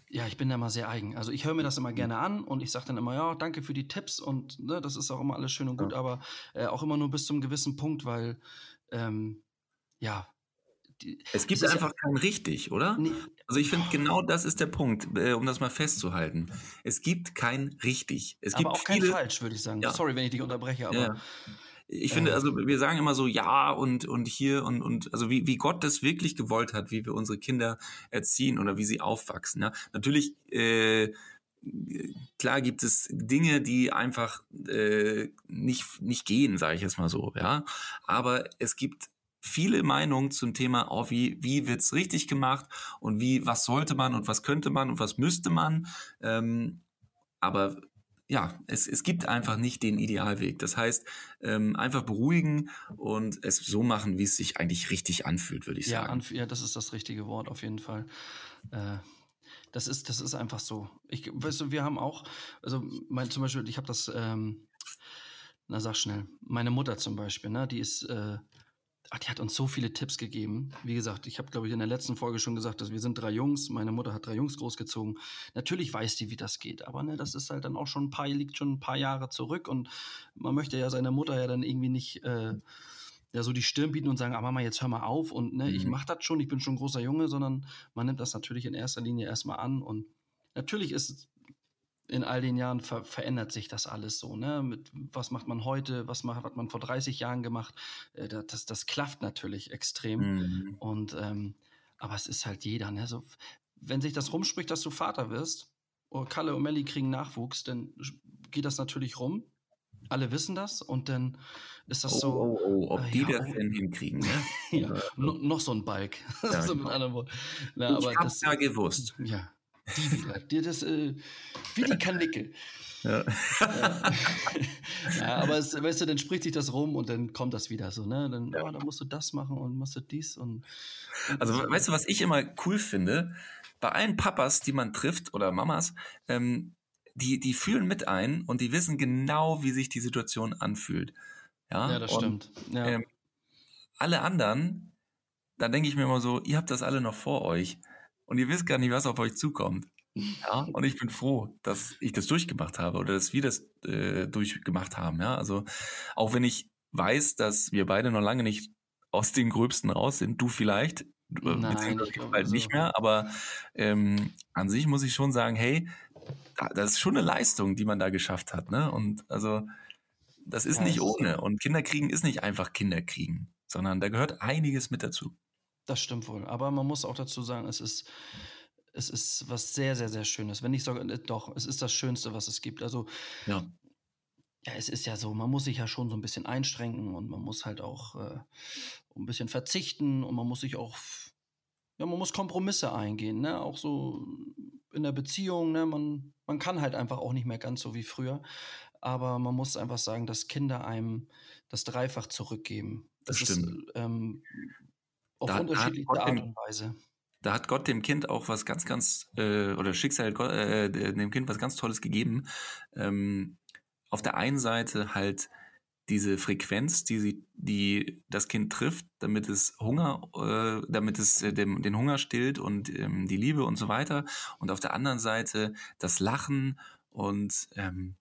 ja, ich bin da mal sehr eigen. Also ich höre mir das immer gerne an und ich sage dann immer, ja, danke für die Tipps und ne, das ist auch immer alles schön und gut, ja. aber äh, auch immer nur bis zum gewissen Punkt, weil ähm, ja. Die, es gibt einfach ja, kein richtig, oder? Nee, also ich finde, genau das ist der Punkt, äh, um das mal festzuhalten. Es gibt kein richtig. Es aber gibt auch viele, kein falsch, würde ich sagen. Ja. Sorry, wenn ich dich unterbreche, aber. Ich finde, also wir sagen immer so ja und, und hier und, und also wie, wie Gott das wirklich gewollt hat, wie wir unsere Kinder erziehen oder wie sie aufwachsen. Ja? Natürlich, äh, klar gibt es Dinge, die einfach äh, nicht, nicht gehen, sage ich jetzt mal so, ja. Aber es gibt viele Meinungen zum Thema, oh, wie, wie wird's richtig gemacht und wie, was sollte man und was könnte man und was müsste man. Ähm, aber ja, es, es gibt einfach nicht den Idealweg. Das heißt, ähm, einfach beruhigen und es so machen, wie es sich eigentlich richtig anfühlt, würde ich ja, sagen. ja, das ist das richtige Wort auf jeden Fall. Äh, das ist, das ist einfach so. Ich, weißt du, wir haben auch, also mein, zum Beispiel, ich habe das, ähm, na sag schnell, meine Mutter zum Beispiel, ne, die ist äh, Ach, die hat uns so viele Tipps gegeben. Wie gesagt, ich habe, glaube ich, in der letzten Folge schon gesagt, dass wir sind drei Jungs. Meine Mutter hat drei Jungs großgezogen. Natürlich weiß die, wie das geht, aber ne, das ist halt dann auch schon ein paar, liegt schon ein paar Jahre zurück und man möchte ja seiner Mutter ja dann irgendwie nicht äh, ja so die Stirn bieten und sagen, ah Mama, jetzt hör mal auf und ne, mhm. ich mach das schon, ich bin schon ein großer Junge, sondern man nimmt das natürlich in erster Linie erstmal an und natürlich ist in all den Jahren ver verändert sich das alles so. Ne? Mit, was macht man heute? Was macht, hat man vor 30 Jahren gemacht? Äh, das, das klafft natürlich extrem. Mhm. Und ähm, aber es ist halt jeder. Ne? So, wenn sich das rumspricht, dass du Vater wirst, oder oh, Kalle und Melli kriegen Nachwuchs, dann geht das natürlich rum. Alle wissen das und dann ist das oh, so. Oh, oh, ob äh, die ja, das denn hinkriegen, ne? ja, no, noch so ein Balk. Ja, so mit anderen Worten. Na, ich aber hab's das, ja gewusst. Ja, die wieder. Die, das, äh, wie die Kanickel. Ja. ja. ja, aber es, weißt du, dann spricht sich das rum und dann kommt das wieder so, ne? Dann, ja. oh, dann musst du das machen und musst du dies und. und also, so. weißt du, was ich immer cool finde? Bei allen Papas, die man trifft oder Mamas, ähm, die, die fühlen mit ein und die wissen genau, wie sich die Situation anfühlt. Ja, ja das und, stimmt. Ähm, alle anderen, da denke ich mir immer so, ihr habt das alle noch vor euch und ihr wisst gar nicht, was auf euch zukommt. Ja, und ich bin froh, dass ich das durchgemacht habe oder dass wir das äh, durchgemacht haben. Ja, also auch wenn ich weiß, dass wir beide noch lange nicht aus den Gröbsten raus sind, du vielleicht, Nein, ich bald so. nicht mehr, aber ähm, an sich muss ich schon sagen, hey, das ist schon eine Leistung, die man da geschafft hat. Ne? Und also das ist ja, nicht ohne. Und Kinderkriegen ist nicht einfach Kinderkriegen, sondern da gehört einiges mit dazu. Das stimmt wohl. Aber man muss auch dazu sagen, es ist, es ist was sehr, sehr, sehr Schönes. Wenn nicht sogar, äh, doch, es ist das Schönste, was es gibt. Also, ja. Ja, es ist ja so, man muss sich ja schon so ein bisschen einschränken und man muss halt auch äh, ein bisschen verzichten und man muss sich auch, ja, man muss Kompromisse eingehen, ne? Auch so in der Beziehung, ne? Man, man kann halt einfach auch nicht mehr ganz so wie früher. Aber man muss einfach sagen, dass Kinder einem das dreifach zurückgeben. Das, das stimmt. Ist, ähm, auf da, unterschiedliche da Art und Weise. Da hat Gott dem Kind auch was ganz, ganz, äh, oder Schicksal äh, dem Kind was ganz Tolles gegeben. Ähm, auf der einen Seite halt diese Frequenz, die sie, die das Kind trifft, damit es Hunger, äh, damit es äh, dem, den Hunger stillt und ähm, die Liebe und so weiter. Und auf der anderen Seite das Lachen und ähm,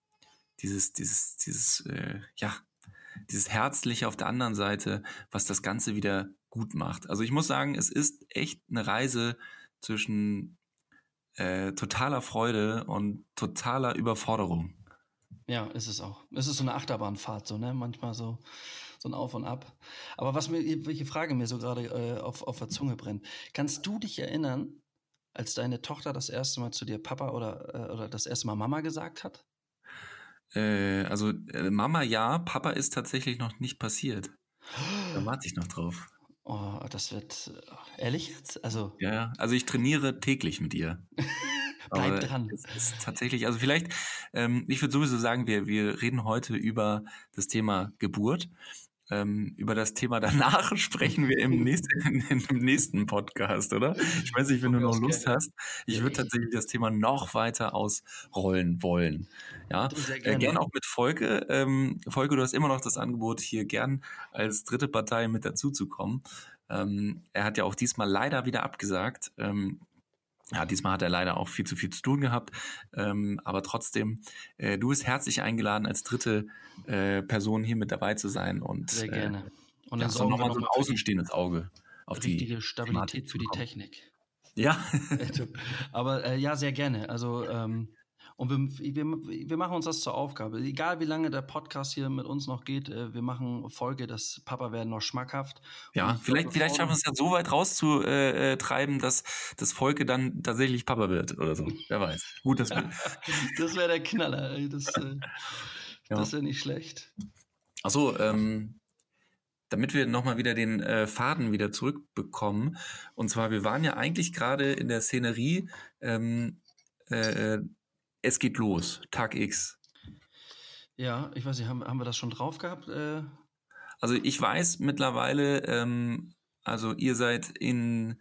dieses, dieses, dieses, äh, ja, dieses Herzliche auf der anderen Seite, was das Ganze wieder gut macht. Also ich muss sagen, es ist echt eine Reise zwischen äh, totaler Freude und totaler Überforderung. Ja, ist es auch. Es ist so eine Achterbahnfahrt, so, ne? Manchmal so, so ein Auf und Ab. Aber was mir, welche Frage mir so gerade äh, auf, auf der Zunge brennt. Kannst du dich erinnern, als deine Tochter das erste Mal zu dir Papa oder, äh, oder das erste Mal Mama gesagt hat? Äh, also äh, Mama ja, Papa ist tatsächlich noch nicht passiert. Da warte ich noch drauf. Oh, das wird ehrlich jetzt? Also Ja, also ich trainiere täglich mit ihr. bleib Aber dran. Es ist tatsächlich, also vielleicht, ähm, ich würde sowieso sagen, wir, wir reden heute über das Thema Geburt. Ähm, über das Thema danach sprechen wir im nächsten, im nächsten Podcast, oder? Ich weiß nicht, wenn du noch Lust hast. Ich würde tatsächlich das Thema noch weiter ausrollen wollen. Ja, Sehr äh, gerne. gern auch mit Folge. Ähm, Folge, du hast immer noch das Angebot, hier gern als dritte Partei mit dazuzukommen. Ähm, er hat ja auch diesmal leider wieder abgesagt. Ähm, ja, diesmal hat er leider auch viel zu viel zu tun gehabt. Ähm, aber trotzdem, äh, du bist herzlich eingeladen, als dritte äh, Person hier mit dabei zu sein und Sehr äh, gerne. Und ja, dann so sorgen nochmal so ein außenstehendes Auge auf die richtige Stabilität Thematik für die. Technik. Ja, Aber äh, ja, sehr gerne. Also, ähm, und wir, wir, wir machen uns das zur Aufgabe. Egal wie lange der Podcast hier mit uns noch geht, äh, wir machen Folge, das Papa werden noch schmackhaft. ja. Und Vielleicht, vielleicht schaffen wir es ja so weit rauszutreiben, treiben, dass das Volke dann tatsächlich Papa wird oder so. Wer weiß. Gut, das. Das wäre der Knaller. ey. Das, äh, Ja. das wäre nicht schlecht. Achso, ähm, damit wir nochmal wieder den äh, Faden wieder zurückbekommen. Und zwar, wir waren ja eigentlich gerade in der Szenerie, ähm, äh, äh, es geht los, Tag X. Ja, ich weiß nicht, haben, haben wir das schon drauf gehabt? Äh, Also ich weiß mittlerweile, ähm, also ihr seid in,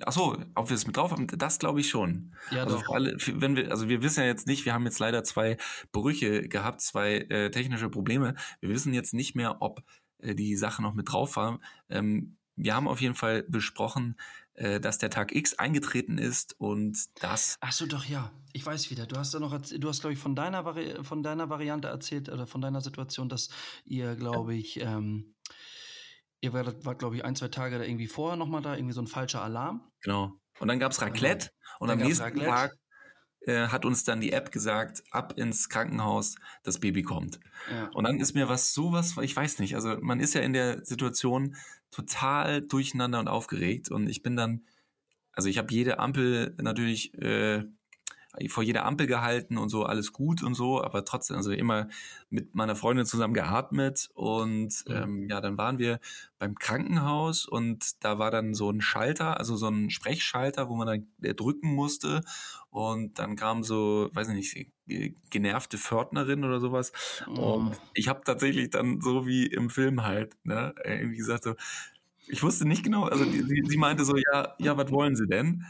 achso, ob wir es mit drauf haben, das glaube ich schon. ja, Also, doch. alle, wenn wir, also wir wissen ja jetzt nicht, wir haben jetzt leider zwei Brüche gehabt, zwei äh, technische Probleme. Wir wissen jetzt nicht mehr, ob äh, die Sache noch mit drauf war. Ähm, wir haben auf jeden Fall besprochen, äh, dass der Tag X eingetreten ist und das, Ach so, doch, ja. Ich weiß wieder. Du hast da noch, du hast, glaube ich, von deiner, Vari von deiner Variante erzählt oder von deiner Situation, dass ihr, glaube ich, ähm, ihr wart, wart glaube ich, ein, zwei Tage da irgendwie vorher nochmal da, irgendwie so ein falscher Alarm. genau. Und dann gab's Raclette und Dann am nächsten Raclette. Tag äh, hat uns dann die App gesagt, ab ins Krankenhaus, das Baby kommt. Ja. Und dann ist mir was sowas, ich weiß nicht, also man ist ja in der Situation total durcheinander und aufgeregt. Und ich bin dann, also ich habe jede Ampel natürlich äh, vor jeder Ampel gehalten und so alles gut und so, aber trotzdem, also immer mit meiner Freundin zusammen geatmet und Mhm. ähm, ja, dann waren wir beim Krankenhaus und da war dann so ein Schalter, also so ein Sprechschalter, wo man dann äh, drücken musste und dann kam so, weiß ich nicht, äh, genervte Pförtnerin oder sowas Oh. und ich habe tatsächlich dann so wie im Film halt, ne, irgendwie gesagt so, ich wusste nicht genau, also sie, sie meinte so, ja, ja, was wollen Sie denn?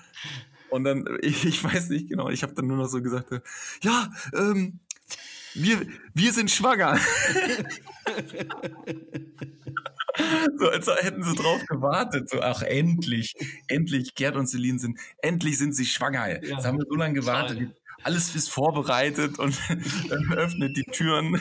Und dann, ich, ich weiß nicht genau, ich habe dann nur noch so gesagt, äh, ja, ähm, wir, wir sind schwanger. so als hätten sie drauf gewartet. So, ach, endlich, endlich, Gerd und Celine sind, endlich sind sie schwanger. Ja. Jetzt haben wir so lange gewartet. Schade. Alles ist vorbereitet und dann öffnet die Türen.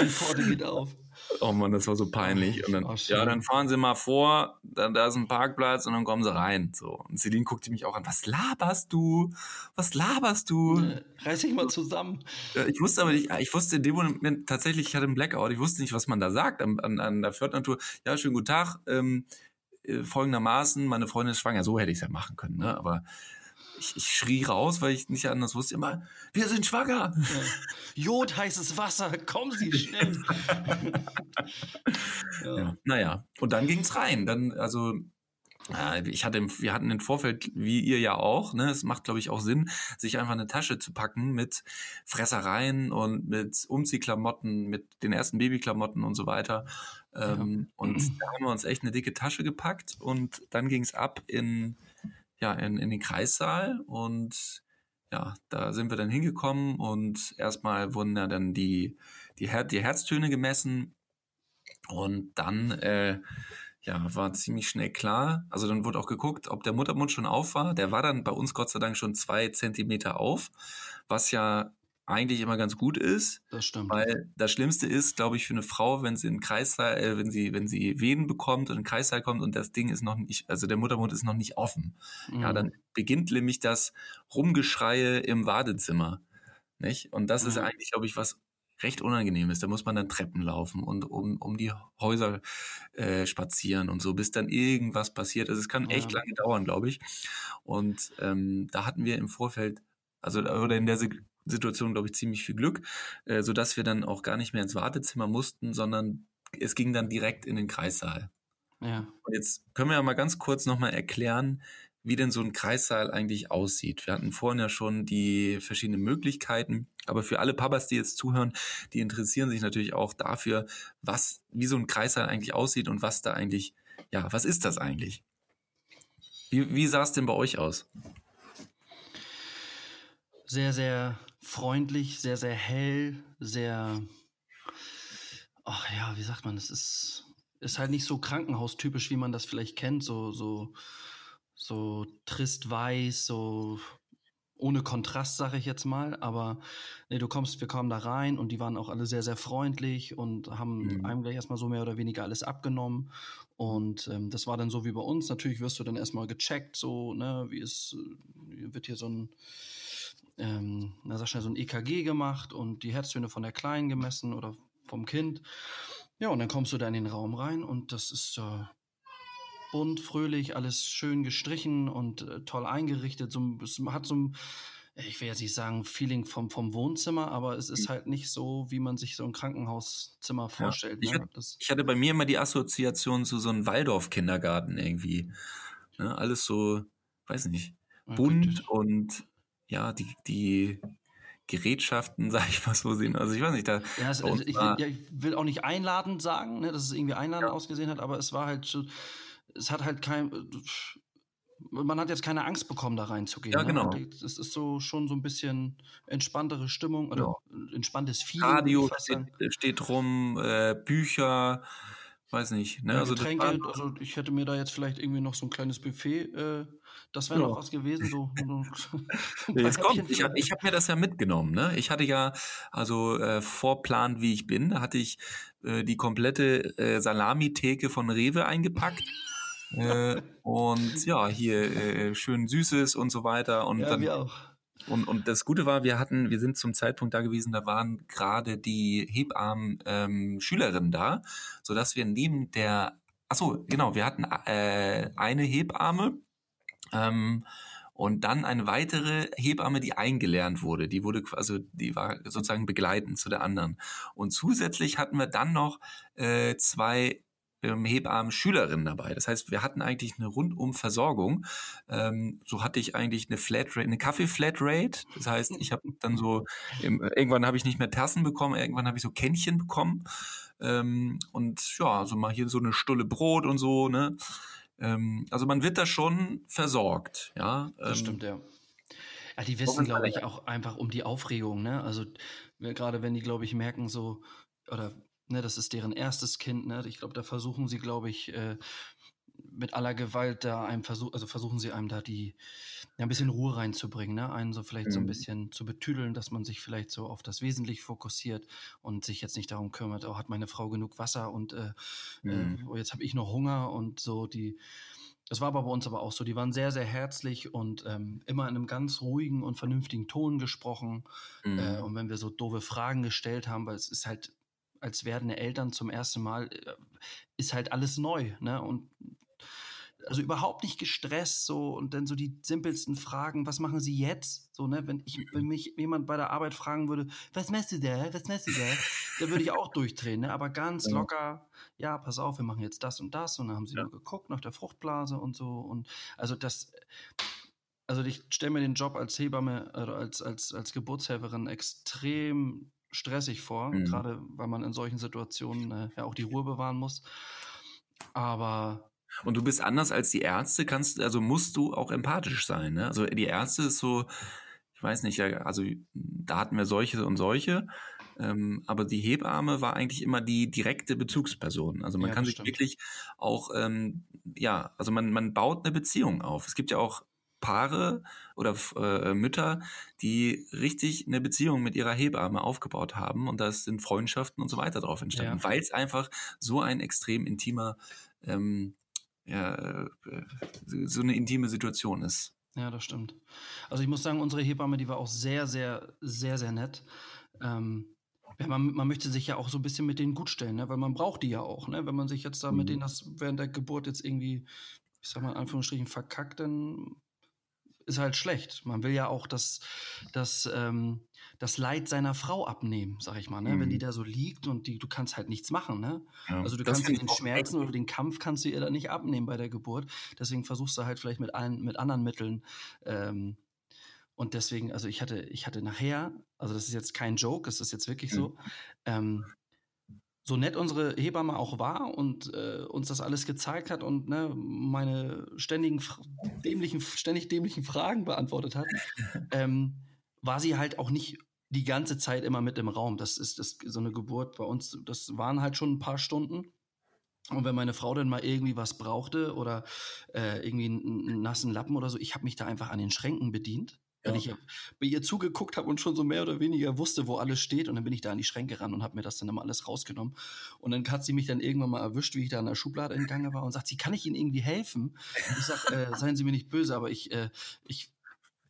Die Pforte geht auf. Oh Mann, das war so peinlich. Und dann, schön. ja, dann fahren Sie mal vor, dann, da ist ein Parkplatz und dann kommen Sie rein. So. Und Celine guckte mich auch an. Was laberst du? Was laberst du? Äh, Reiß dich mal zusammen. Ich wusste aber nicht, ich wusste in dem Moment tatsächlich, ich hatte einen Blackout, ich wusste nicht, was man da sagt an, an, an der Pförtnertour. Ja, schönen guten Tag. Ähm, äh, folgendermaßen, meine Freundin ist schwanger. So hätte ich es ja machen können, ne? Aber ich, ich schrie raus, weil ich nicht anders wusste. Immer, wir sind schwanger. Ja. Jod, heißes Wasser, kommen Sie schnell. ja. Ja. Naja, und dann ging's rein. Dann, also, ja, ich hatte, wir hatten im Vorfeld, wie ihr ja auch, ne, es macht, glaube ich, auch Sinn, sich einfach eine Tasche zu packen mit Fressereien und mit Umziehklamotten, mit den ersten Babyklamotten und so weiter. Ähm, Und da haben wir uns echt eine dicke Tasche gepackt und dann ging's ab in, ja, in, in den Kreissaal und ja, da sind wir dann hingekommen und erstmal wurden ja dann die, die, Her die Herztöne gemessen und dann äh, ja, war ziemlich schnell klar. Also dann wurde auch geguckt, ob der Muttermund schon auf war. Der war dann bei uns Gott sei Dank schon zwei Zentimeter auf, was ja eigentlich immer ganz gut ist, Das stimmt. weil das Schlimmste ist, glaube ich, für eine Frau, wenn sie einen Kreissaal, äh, wenn sie, wenn sie Venen bekommt und einen Kreissaal kommt und das Ding ist noch nicht, also der Muttermund ist noch nicht offen. Ja, Mhm. dann beginnt nämlich das Rumgeschreie im Badezimmer. Nicht? Und das ist Mhm. eigentlich, glaube ich, was recht unangenehm ist. Da muss man dann Treppen laufen und um, um die Häuser äh, spazieren und so, bis dann irgendwas passiert. Also es kann echt Ja. lange dauern, glaube ich. Und ähm, da hatten wir im Vorfeld, also oder in der Situation, glaube ich, ziemlich viel Glück, äh, sodass wir dann auch gar nicht mehr ins Wartezimmer mussten, sondern es ging dann direkt in den Kreissaal. Ja. Und jetzt können wir ja mal ganz kurz nochmal erklären, wie denn so ein Kreissaal eigentlich aussieht. Wir hatten vorhin ja schon die verschiedenen Möglichkeiten, aber für alle Papas, die jetzt zuhören, die interessieren sich natürlich auch dafür, was, wie so ein Kreissaal eigentlich aussieht und was da eigentlich, ja, was ist das eigentlich? Wie, wie sah es denn bei euch aus? Sehr, sehr freundlich, sehr, sehr hell, sehr, ach ja, wie sagt man, es ist, ist halt nicht so krankenhaustypisch, wie man das vielleicht kennt, so, so, so trist weiß, so ohne Kontrast, sage ich jetzt mal. Aber nee, du kommst, wir kamen da rein und die waren auch alle sehr, sehr freundlich und haben mhm. einem gleich erstmal so mehr oder weniger alles abgenommen. Und ähm, das war dann so wie bei uns. Natürlich wirst du dann erstmal gecheckt, so, ne, wie es wird hier so ein ähm, na, sag schnell, so ein EKG gemacht und die Herztöne von der Kleinen gemessen oder vom Kind. Ja, und dann kommst du da in den Raum rein und das ist äh, bunt, fröhlich, alles schön gestrichen und äh, toll eingerichtet. So, es hat so ein, ich will jetzt nicht sagen Feeling vom, vom Wohnzimmer, aber es ist mhm. halt nicht so, wie man sich so ein Krankenhauszimmer vorstellt. Ja. Ich, ne? hatte, ich, hatte, bei mir immer die Assoziation zu so einem Waldorf-Kindergarten irgendwie. Ne? Alles so, weiß nicht, bunt ja, und ja, die, die Gerätschaften, sag ich mal so sehen. Also ich weiß nicht, da. Ja, es, also ich, will, ja, ich, will, auch nicht einladend sagen, ne, dass es irgendwie einladend ja. ausgesehen hat, aber es war halt es hat halt kein, man hat jetzt keine Angst bekommen, da reinzugehen. Ja, ne? genau. Ne? Es ist so schon so ein bisschen entspanntere Stimmung oder ja. entspanntes Feeling. Radio steht, steht, rum, äh, Bücher, weiß nicht. Ne? Ja, also, Getränke, also ich hätte mir da jetzt vielleicht irgendwie noch so ein kleines Buffet, äh, das wäre ja. noch was gewesen. So, jetzt kommt, ich habe hab mir das ja mitgenommen. Ne? Ich hatte ja, also äh, Vorplan, wie ich bin, da hatte ich äh, die komplette äh, Salami-Theke von Rewe eingepackt. Äh, und ja, hier äh, schön Süßes und so weiter. Und ja, dann, wir auch. Und, und das Gute war, wir hatten, wir sind zum Zeitpunkt da gewesen, da waren gerade die Hebammen ähm, Schülerinnen da, sodass wir neben der, achso, genau, wir hatten äh, eine Hebamme ähm, und dann eine weitere Hebamme, die eingelernt wurde. Die wurde also, die war sozusagen begleitend zu der anderen. Und zusätzlich hatten wir dann noch äh, zwei ähm, Hebammen Schülerinnen dabei. Das heißt, wir hatten eigentlich eine rundum Versorgung. Ähm, so hatte ich eigentlich eine Flatrate, eine Kaffee-Flatrate. Das heißt, ich habe dann so, im, irgendwann habe ich nicht mehr Tassen bekommen, irgendwann habe ich so Kännchen bekommen. Ähm, und ja, so mal hier so eine Stulle Brot und so, ne? Ähm, also man wird da schon versorgt, ja. Das ähm, stimmt, ja. Ja, die wissen, glaube ich, auch einfach um die Aufregung, ne? Also gerade wenn die, glaube ich, merken so, oder Ne, das ist deren erstes Kind. Ne? Ich glaube, da versuchen sie, glaube ich, äh, mit aller Gewalt da einem Versuch, also versuchen sie einem da die ja, ein bisschen Ruhe reinzubringen, ne? einen so vielleicht mhm. so ein mhm. bisschen zu betüdeln, dass man sich vielleicht so auf das Wesentliche fokussiert und sich jetzt nicht darum kümmert, oh, hat meine Frau genug Wasser und äh, äh mhm. äh, oh, jetzt habe ich noch Hunger und so die das war aber bei uns aber auch so. Die waren sehr, sehr herzlich und ähm, immer in einem ganz ruhigen und vernünftigen Ton gesprochen. Mhm. Äh, und wenn wir so doofe Fragen gestellt haben, weil es ist halt als werdende Eltern zum ersten Mal, äh, ist halt alles neu, ne? Und also überhaupt nicht gestresst so und dann so die simpelsten Fragen, was machen Sie jetzt? So, ne, wenn ich wenn mich jemand bei der Arbeit fragen würde, was machst du da? Was machst du da? dann würde ich auch durchdrehen, ne? Aber ganz locker, ja, pass auf, wir machen jetzt das und das und dann haben sie ja. nur geguckt nach der Fruchtblase und so und also das also ich stelle mir den Job als Hebamme oder als als als Geburtshelferin extrem stressig vor, mhm. gerade weil man in solchen Situationen äh, ja auch die Ruhe bewahren muss. Aber und du bist anders als die Ärzte, kannst, also musst du auch empathisch sein. Ne? Also die Ärzte ist so, ich weiß nicht, also da hatten wir solche und solche, ähm, aber die Hebamme war eigentlich immer die direkte Bezugsperson. Also man ja, kann sich stimmt. wirklich auch, ähm, ja, also man, man baut eine Beziehung auf. Es gibt ja auch Paare oder äh, Mütter, die richtig eine Beziehung mit ihrer Hebamme aufgebaut haben und da sind Freundschaften und so weiter drauf entstanden, ja. weil es einfach so ein extrem intimer, ähm, ja, äh, so eine intime Situation ist. Ja, das stimmt. Also ich muss sagen, unsere Hebamme, die war auch sehr, sehr, sehr, sehr nett. Ähm, ja, man, man, möchte sich ja auch so ein bisschen mit denen gut stellen, ne? weil man braucht die ja auch. Ne? Wenn man sich jetzt da mit mhm. denen das während der Geburt jetzt irgendwie, ich sag mal in Anführungsstrichen, verkackt, dann ist halt schlecht. Man will ja auch, dass, dass, ähm, das Leid seiner Frau abnehmen, sag ich mal, ne? Mhm. Wenn die mhm. da so liegt und die, du kannst halt nichts machen, ne? Ja, also du kannst den Schmerzen oder den Kampf kannst du ihr da nicht abnehmen bei der Geburt. Deswegen versuchst du halt vielleicht mit allen, mit anderen Mitteln. Ähm, und deswegen, also ich hatte, ich hatte nachher, also das ist jetzt kein Joke, das ist jetzt wirklich mhm. so, ähm, so nett unsere Hebamme auch war und äh, uns das alles gezeigt hat und ne, meine ständigen dämlichen, ständig dämlichen Fragen beantwortet hat, ähm, war sie halt auch nicht die ganze Zeit immer mit im Raum. Das ist das, so eine Geburt bei uns, das waren halt schon ein paar Stunden. Und wenn meine Frau dann mal irgendwie was brauchte oder äh, irgendwie einen, einen nassen Lappen oder so, ich habe mich da einfach an den Schränken bedient weil ich bei ihr zugeguckt habe und schon so mehr oder weniger wusste, wo alles steht. Und dann bin ich da an die Schränke ran und habe mir das dann immer alles rausgenommen. Und dann hat sie mich dann irgendwann mal erwischt, wie ich da in der Schublade entgangen war und sagt, sie kann ich Ihnen irgendwie helfen? Ich sag, äh, seien Sie mir nicht böse, aber ich, äh, ich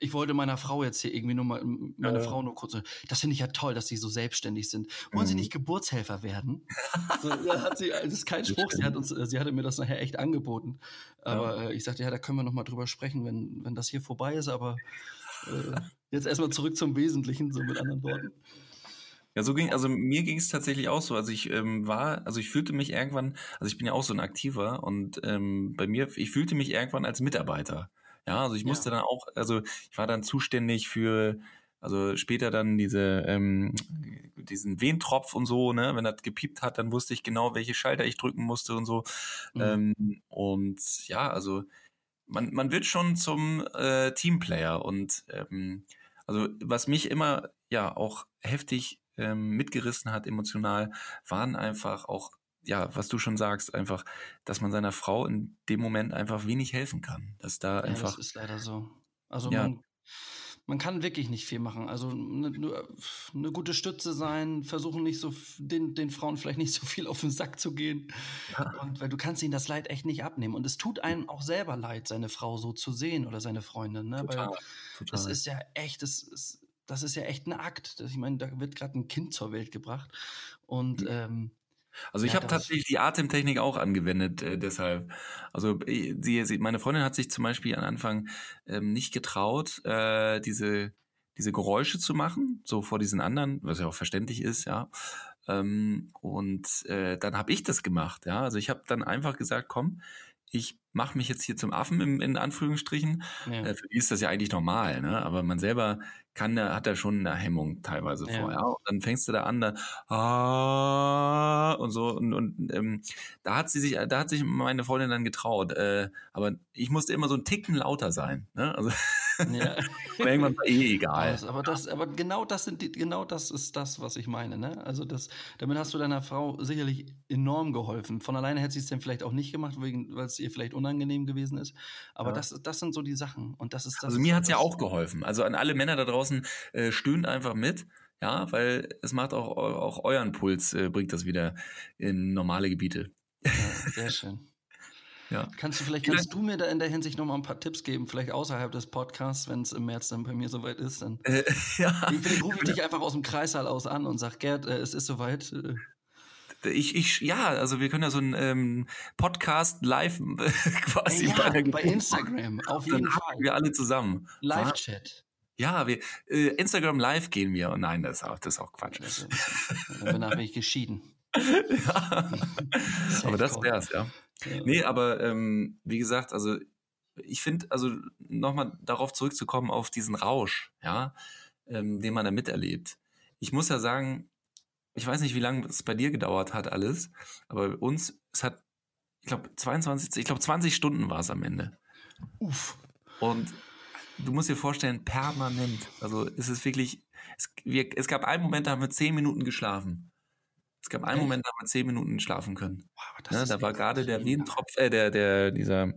ich wollte meiner Frau jetzt hier irgendwie nur mal, meine ja. Frau nur kurz, das finde ich ja toll, dass sie so selbstständig sind. Wollen mhm. sie nicht Geburtshelfer werden? so, ja, hat sie, das ist kein Spruch, sie, hat uns, sie hatte mir das nachher echt angeboten. Aber ja. äh, ich sagte, ja, da können wir noch mal drüber sprechen, wenn, wenn das hier vorbei ist, aber äh, jetzt erstmal zurück zum Wesentlichen, so mit anderen Worten. Ja, so ging, also mir ging es tatsächlich auch so. Also ich ähm, war, also ich fühlte mich irgendwann, also ich bin ja auch so ein Aktiver und ähm, bei mir, ich fühlte mich irgendwann als Mitarbeiter. Ja, also ich musste ja. dann auch, also ich war dann zuständig für, also später dann diese, ähm, diesen Wehentropf und so, ne, wenn das gepiept hat, dann wusste ich genau, welche Schalter ich drücken musste und so. Mhm. Ähm, und ja, also man, man wird schon zum äh, Teamplayer und ähm, also was mich immer ja auch heftig ähm, mitgerissen hat emotional, waren einfach auch ja, was du schon sagst, einfach, dass man seiner Frau in dem Moment einfach wenig helfen kann. Dass da ja, einfach. Das ist leider so. Also ja. man man kann wirklich nicht viel machen. Also eine, eine gute Stütze sein, versuchen nicht so den, den Frauen vielleicht nicht so viel auf den Sack zu gehen. Und weil du kannst ihnen das Leid echt nicht abnehmen. Und es tut einem auch selber leid, seine Frau so zu sehen oder seine Freundin. Ne? Total, weil total. das ist ja echt, das ist, das ist ja echt ein Akt. Ich meine, da wird gerade ein Kind zur Welt gebracht. Und mhm. ähm, also ich ja, habe tatsächlich die Atemtechnik auch angewendet, äh, deshalb. Also äh, sie, sie, meine Freundin hat sich zum Beispiel am Anfang ähm, nicht getraut, äh, diese diese Geräusche zu machen, so vor diesen anderen, was ja auch verständlich ist, ja. Ähm, und äh, dann habe ich das gemacht, ja. Also ich habe dann einfach gesagt, komm, ich mache mich jetzt hier zum Affen im, in Anführungsstrichen. Ja. Äh, für die ist das ja eigentlich normal, ne? Aber man selber kann, hat da schon eine Hemmung teilweise ja. vorher. Und dann fängst du da an, da ah, und so und, und ähm, da hat sie sich, da hat sich meine Freundin dann getraut. Äh, aber ich musste immer so ein Ticken lauter sein. Ne? Also ja. irgendwann war eh egal. Aber, das, aber genau das sind die, genau das ist das, was ich meine. Ne? Also das, damit hast du deiner Frau sicherlich enorm geholfen. Von alleine hätte sie es dann vielleicht auch nicht gemacht, weil es ihr vielleicht unangenehm gewesen ist. Aber ja. das, das sind so die Sachen. Und das ist das. Also mir hat es ja auch geholfen. Also an alle Männer da draußen äh, stöhnt einfach mit. Ja, weil es macht auch, auch euren Puls, äh, bringt das wieder in normale Gebiete. Ja, sehr schön. Ja. Kannst du vielleicht kannst du mir da in der Hinsicht noch mal ein paar Tipps geben, vielleicht außerhalb des Podcasts, wenn es im März dann bei mir soweit ist, dann äh, ja. ich, rufe ich dich einfach aus dem Kreissaal aus an und sag, Gerd, äh, es ist soweit. Äh. Ich, ich, ja, also wir können ja so einen ähm, Podcast live quasi ja, bei, bei Instagram, auf jeden Fall. Wir alle zusammen. Live-Chat. Ja, wir, äh, Instagram live gehen wir. Und nein, das ist auch, das ist auch Quatsch. Danach bin ich geschieden. ja. aber das wär's, ja. Ja. Nee, aber ähm, wie gesagt, also ich finde, also nochmal darauf zurückzukommen, auf diesen Rausch, ja, ähm, den man da miterlebt. Ich muss ja sagen, ich weiß nicht, wie lange es bei dir gedauert hat alles, aber bei uns, es hat, ich glaube, 22, ich glaube, 20 Stunden war es am Ende. Uff. Und du musst dir vorstellen, permanent. Also es ist wirklich, es, wir, es gab einen Moment, da haben wir 10 Minuten geschlafen. Es gab einen Moment, da haben wir 10 Minuten schlafen können. Wow, ja, da war gerade der Wehentropf, äh, der, der, dieser,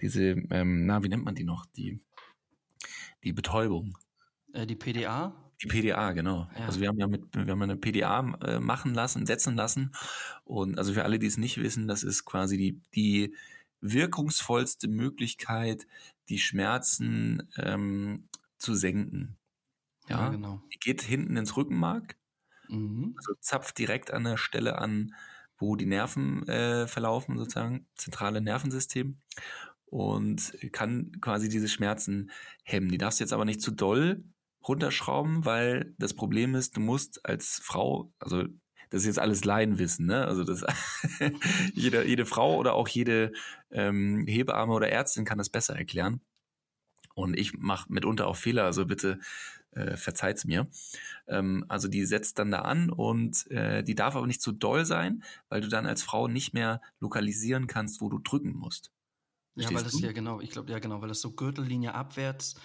diese, ähm, na, wie nennt man die noch? Die, die Betäubung. Äh, die PDA? Die PDA, genau. Ja. Also wir haben ja mit, wir haben eine PDA äh, machen lassen, setzen lassen. Und also für alle, die es nicht wissen, das ist quasi die, die wirkungsvollste Möglichkeit, die Schmerzen ähm, zu senken. Ja, ja, genau. Die geht hinten ins Rückenmark, mhm. also zapft direkt an der Stelle an, wo die Nerven äh, verlaufen, sozusagen, zentrale Nervensystem und kann quasi diese Schmerzen hemmen. Die darfst du jetzt aber nicht zu doll runterschrauben, weil das Problem ist, du musst als Frau, also das ist jetzt alles Laienwissen, ne? Also das jede, jede Frau oder auch jede ähm, Hebamme oder Ärztin kann das besser erklären. Und ich mache mitunter auch Fehler, also bitte äh, verzeiht's mir. Ähm, also die setzt dann da an und äh, die darf aber nicht zu doll sein, weil du dann als Frau nicht mehr lokalisieren kannst, wo du drücken musst. Ja, weil das du? ja genau, ich glaube, ja genau, weil das so Gürtellinie abwärts,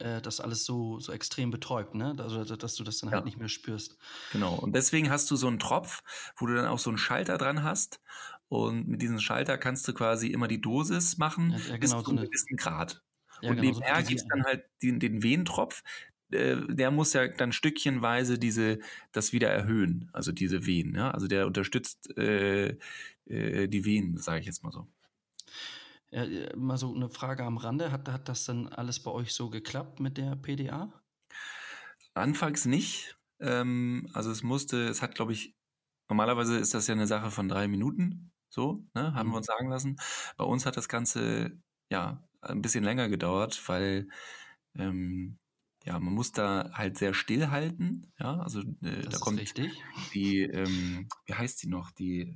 äh, das alles so, so extrem betäubt, ne? Also, dass du das dann halt ja. halt nicht mehr spürst. Genau. Und deswegen hast du so einen Tropf, wo du dann auch so einen Schalter dran hast. Und mit diesem Schalter kannst du quasi immer die Dosis machen ja, ja, genau, bis zu einem gewissen Grad. Ja, und genau, nebenher so gibt es dann halt den, den Wehentropf, äh, der muss ja dann stückchenweise diese das wieder erhöhen, also diese Venen. Ja? Also der unterstützt äh, äh, die Venen, sage ich jetzt mal so. Ja, äh, mal so eine Frage am Rande. Hat, hat das dann alles bei euch so geklappt mit der PDA? Anfangs nicht. Ähm, also es musste, es hat, glaube ich, normalerweise ist das ja eine Sache von drei Minuten. So, ne, haben mhm. wir uns sagen lassen. Bei uns hat das Ganze ja ein bisschen länger gedauert, weil ähm, ja, man muss da halt sehr still halten. Ja, also äh, da kommt richtig. die, ähm, wie heißt sie noch? Die,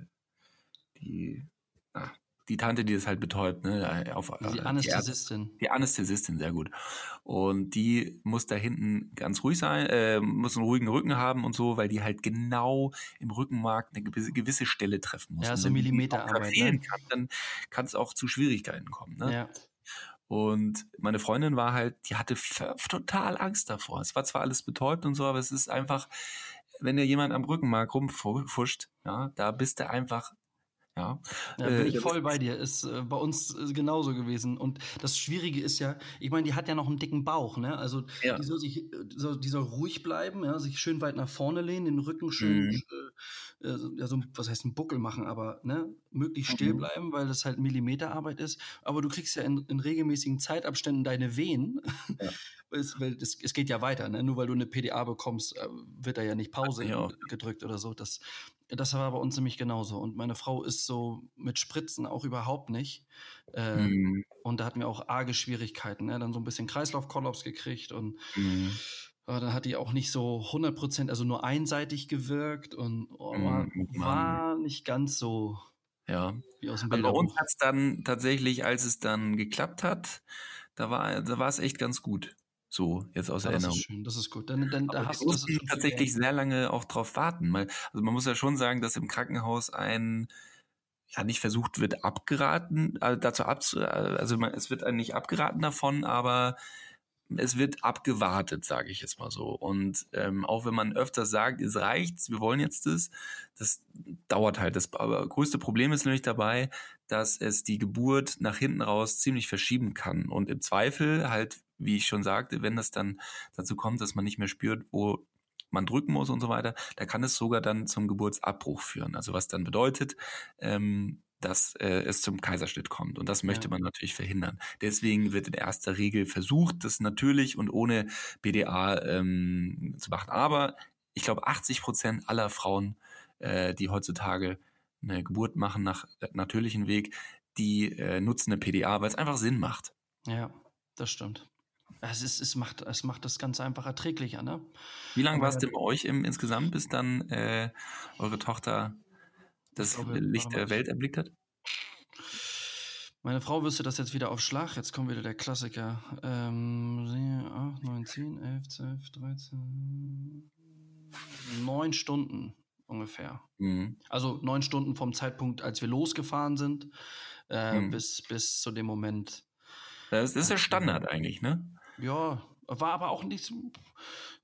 die, ah, die Tante, die das halt betäubt, ne? Äh, auf, die Anästhesistin. Die, die Anästhesistin, sehr gut. Und die muss da hinten ganz ruhig sein, äh, muss einen ruhigen Rücken haben und so, weil die halt genau im Rückenmark eine gewisse, gewisse Stelle treffen muss. Ja, so Millimeterarbeit. Ne? Kann, dann kann es auch zu Schwierigkeiten kommen. Ne? Ja. Und meine Freundin war halt, die hatte total Angst davor. Es war zwar alles betäubt und so, aber es ist einfach, wenn dir jemand am Rückenmark rumfuscht, ja, da bist du einfach ja, ja bin äh, ich voll bei dir. Ist äh, bei uns äh, genauso gewesen. Und das Schwierige ist ja, ich meine, die hat ja noch einen dicken Bauch, ne? Also ja. die, soll sich, soll, die soll ruhig bleiben, ja, sich schön weit nach vorne lehnen, den Rücken schön, mhm. äh, ja, so, was heißt ein Buckel machen, aber ne, möglichst still mhm. bleiben, weil das halt Millimeterarbeit ist. Aber du kriegst ja in, in regelmäßigen Zeitabständen deine Wehen. Ja. es, es, es geht ja weiter, ne? Nur weil du eine PDA bekommst, wird da ja nicht Pause ja. gedrückt oder so. Das, das war bei uns nämlich genauso. Und meine Frau ist so mit Spritzen auch überhaupt nicht. Äh, mhm. Und da hatten wir auch arge Schwierigkeiten. Ne? Dann so ein bisschen Kreislaufkollaps gekriegt und mhm. äh, dann hat die auch nicht so 100 Prozent, also nur einseitig gewirkt und oh, war, mhm. war, nicht ganz so. Ja. Wie aus dem Bilderbuch. bei uns hat es dann tatsächlich, als es dann geklappt hat, da war, da war es echt ganz gut. So, jetzt aus ja, Erinnerung. Das ist schön, das ist gut. Dann, dann, da hast du tatsächlich sehr lange auch drauf warten. also man muss ja schon sagen, dass im Krankenhaus ein ja nicht versucht wird abgeraten, also dazu ab, also man, es wird einem nicht abgeraten davon, aber es wird abgewartet, sage ich jetzt mal so. Und ähm, auch wenn man öfter sagt, es reicht, wir wollen jetzt das, das dauert halt. Das größte Problem ist nämlich dabei, dass es die Geburt nach hinten raus ziemlich verschieben kann. Und im Zweifel halt, wie ich schon sagte, wenn das dann dazu kommt, dass man nicht mehr spürt, wo man drücken muss und so weiter, da kann es sogar dann zum Geburtsabbruch führen. Also was dann bedeutet, ähm, dass äh, es zum Kaiserschnitt kommt. Und das möchte ja. man natürlich verhindern. Deswegen wird in erster Regel versucht, das natürlich und ohne BDA ähm, zu machen. Aber ich glaube, 80 Prozent aller Frauen, äh, die heutzutage eine Geburt machen nach äh, natürlichen Weg, die äh, nutzen eine PDA, weil es einfach Sinn macht. Ja, das stimmt. Es, ist, es, macht, es macht das Ganze einfach erträglicher, ne? Wie lange war es denn bei euch im, insgesamt, bis dann äh, eure Tochter das glaube, Licht der Welt erblickt hat? Meine Frau wüsste das jetzt wieder auf Schlag. Jetzt kommt wieder der Klassiker. Ähm, 8, 9, 10, 11, 12, 13. Neun Stunden ungefähr. Mhm. Also neun Stunden vom Zeitpunkt, als wir losgefahren sind, äh, mhm. bis, bis zu dem Moment. Das ist ja Standard eigentlich, ne? Ja, war aber auch nicht so.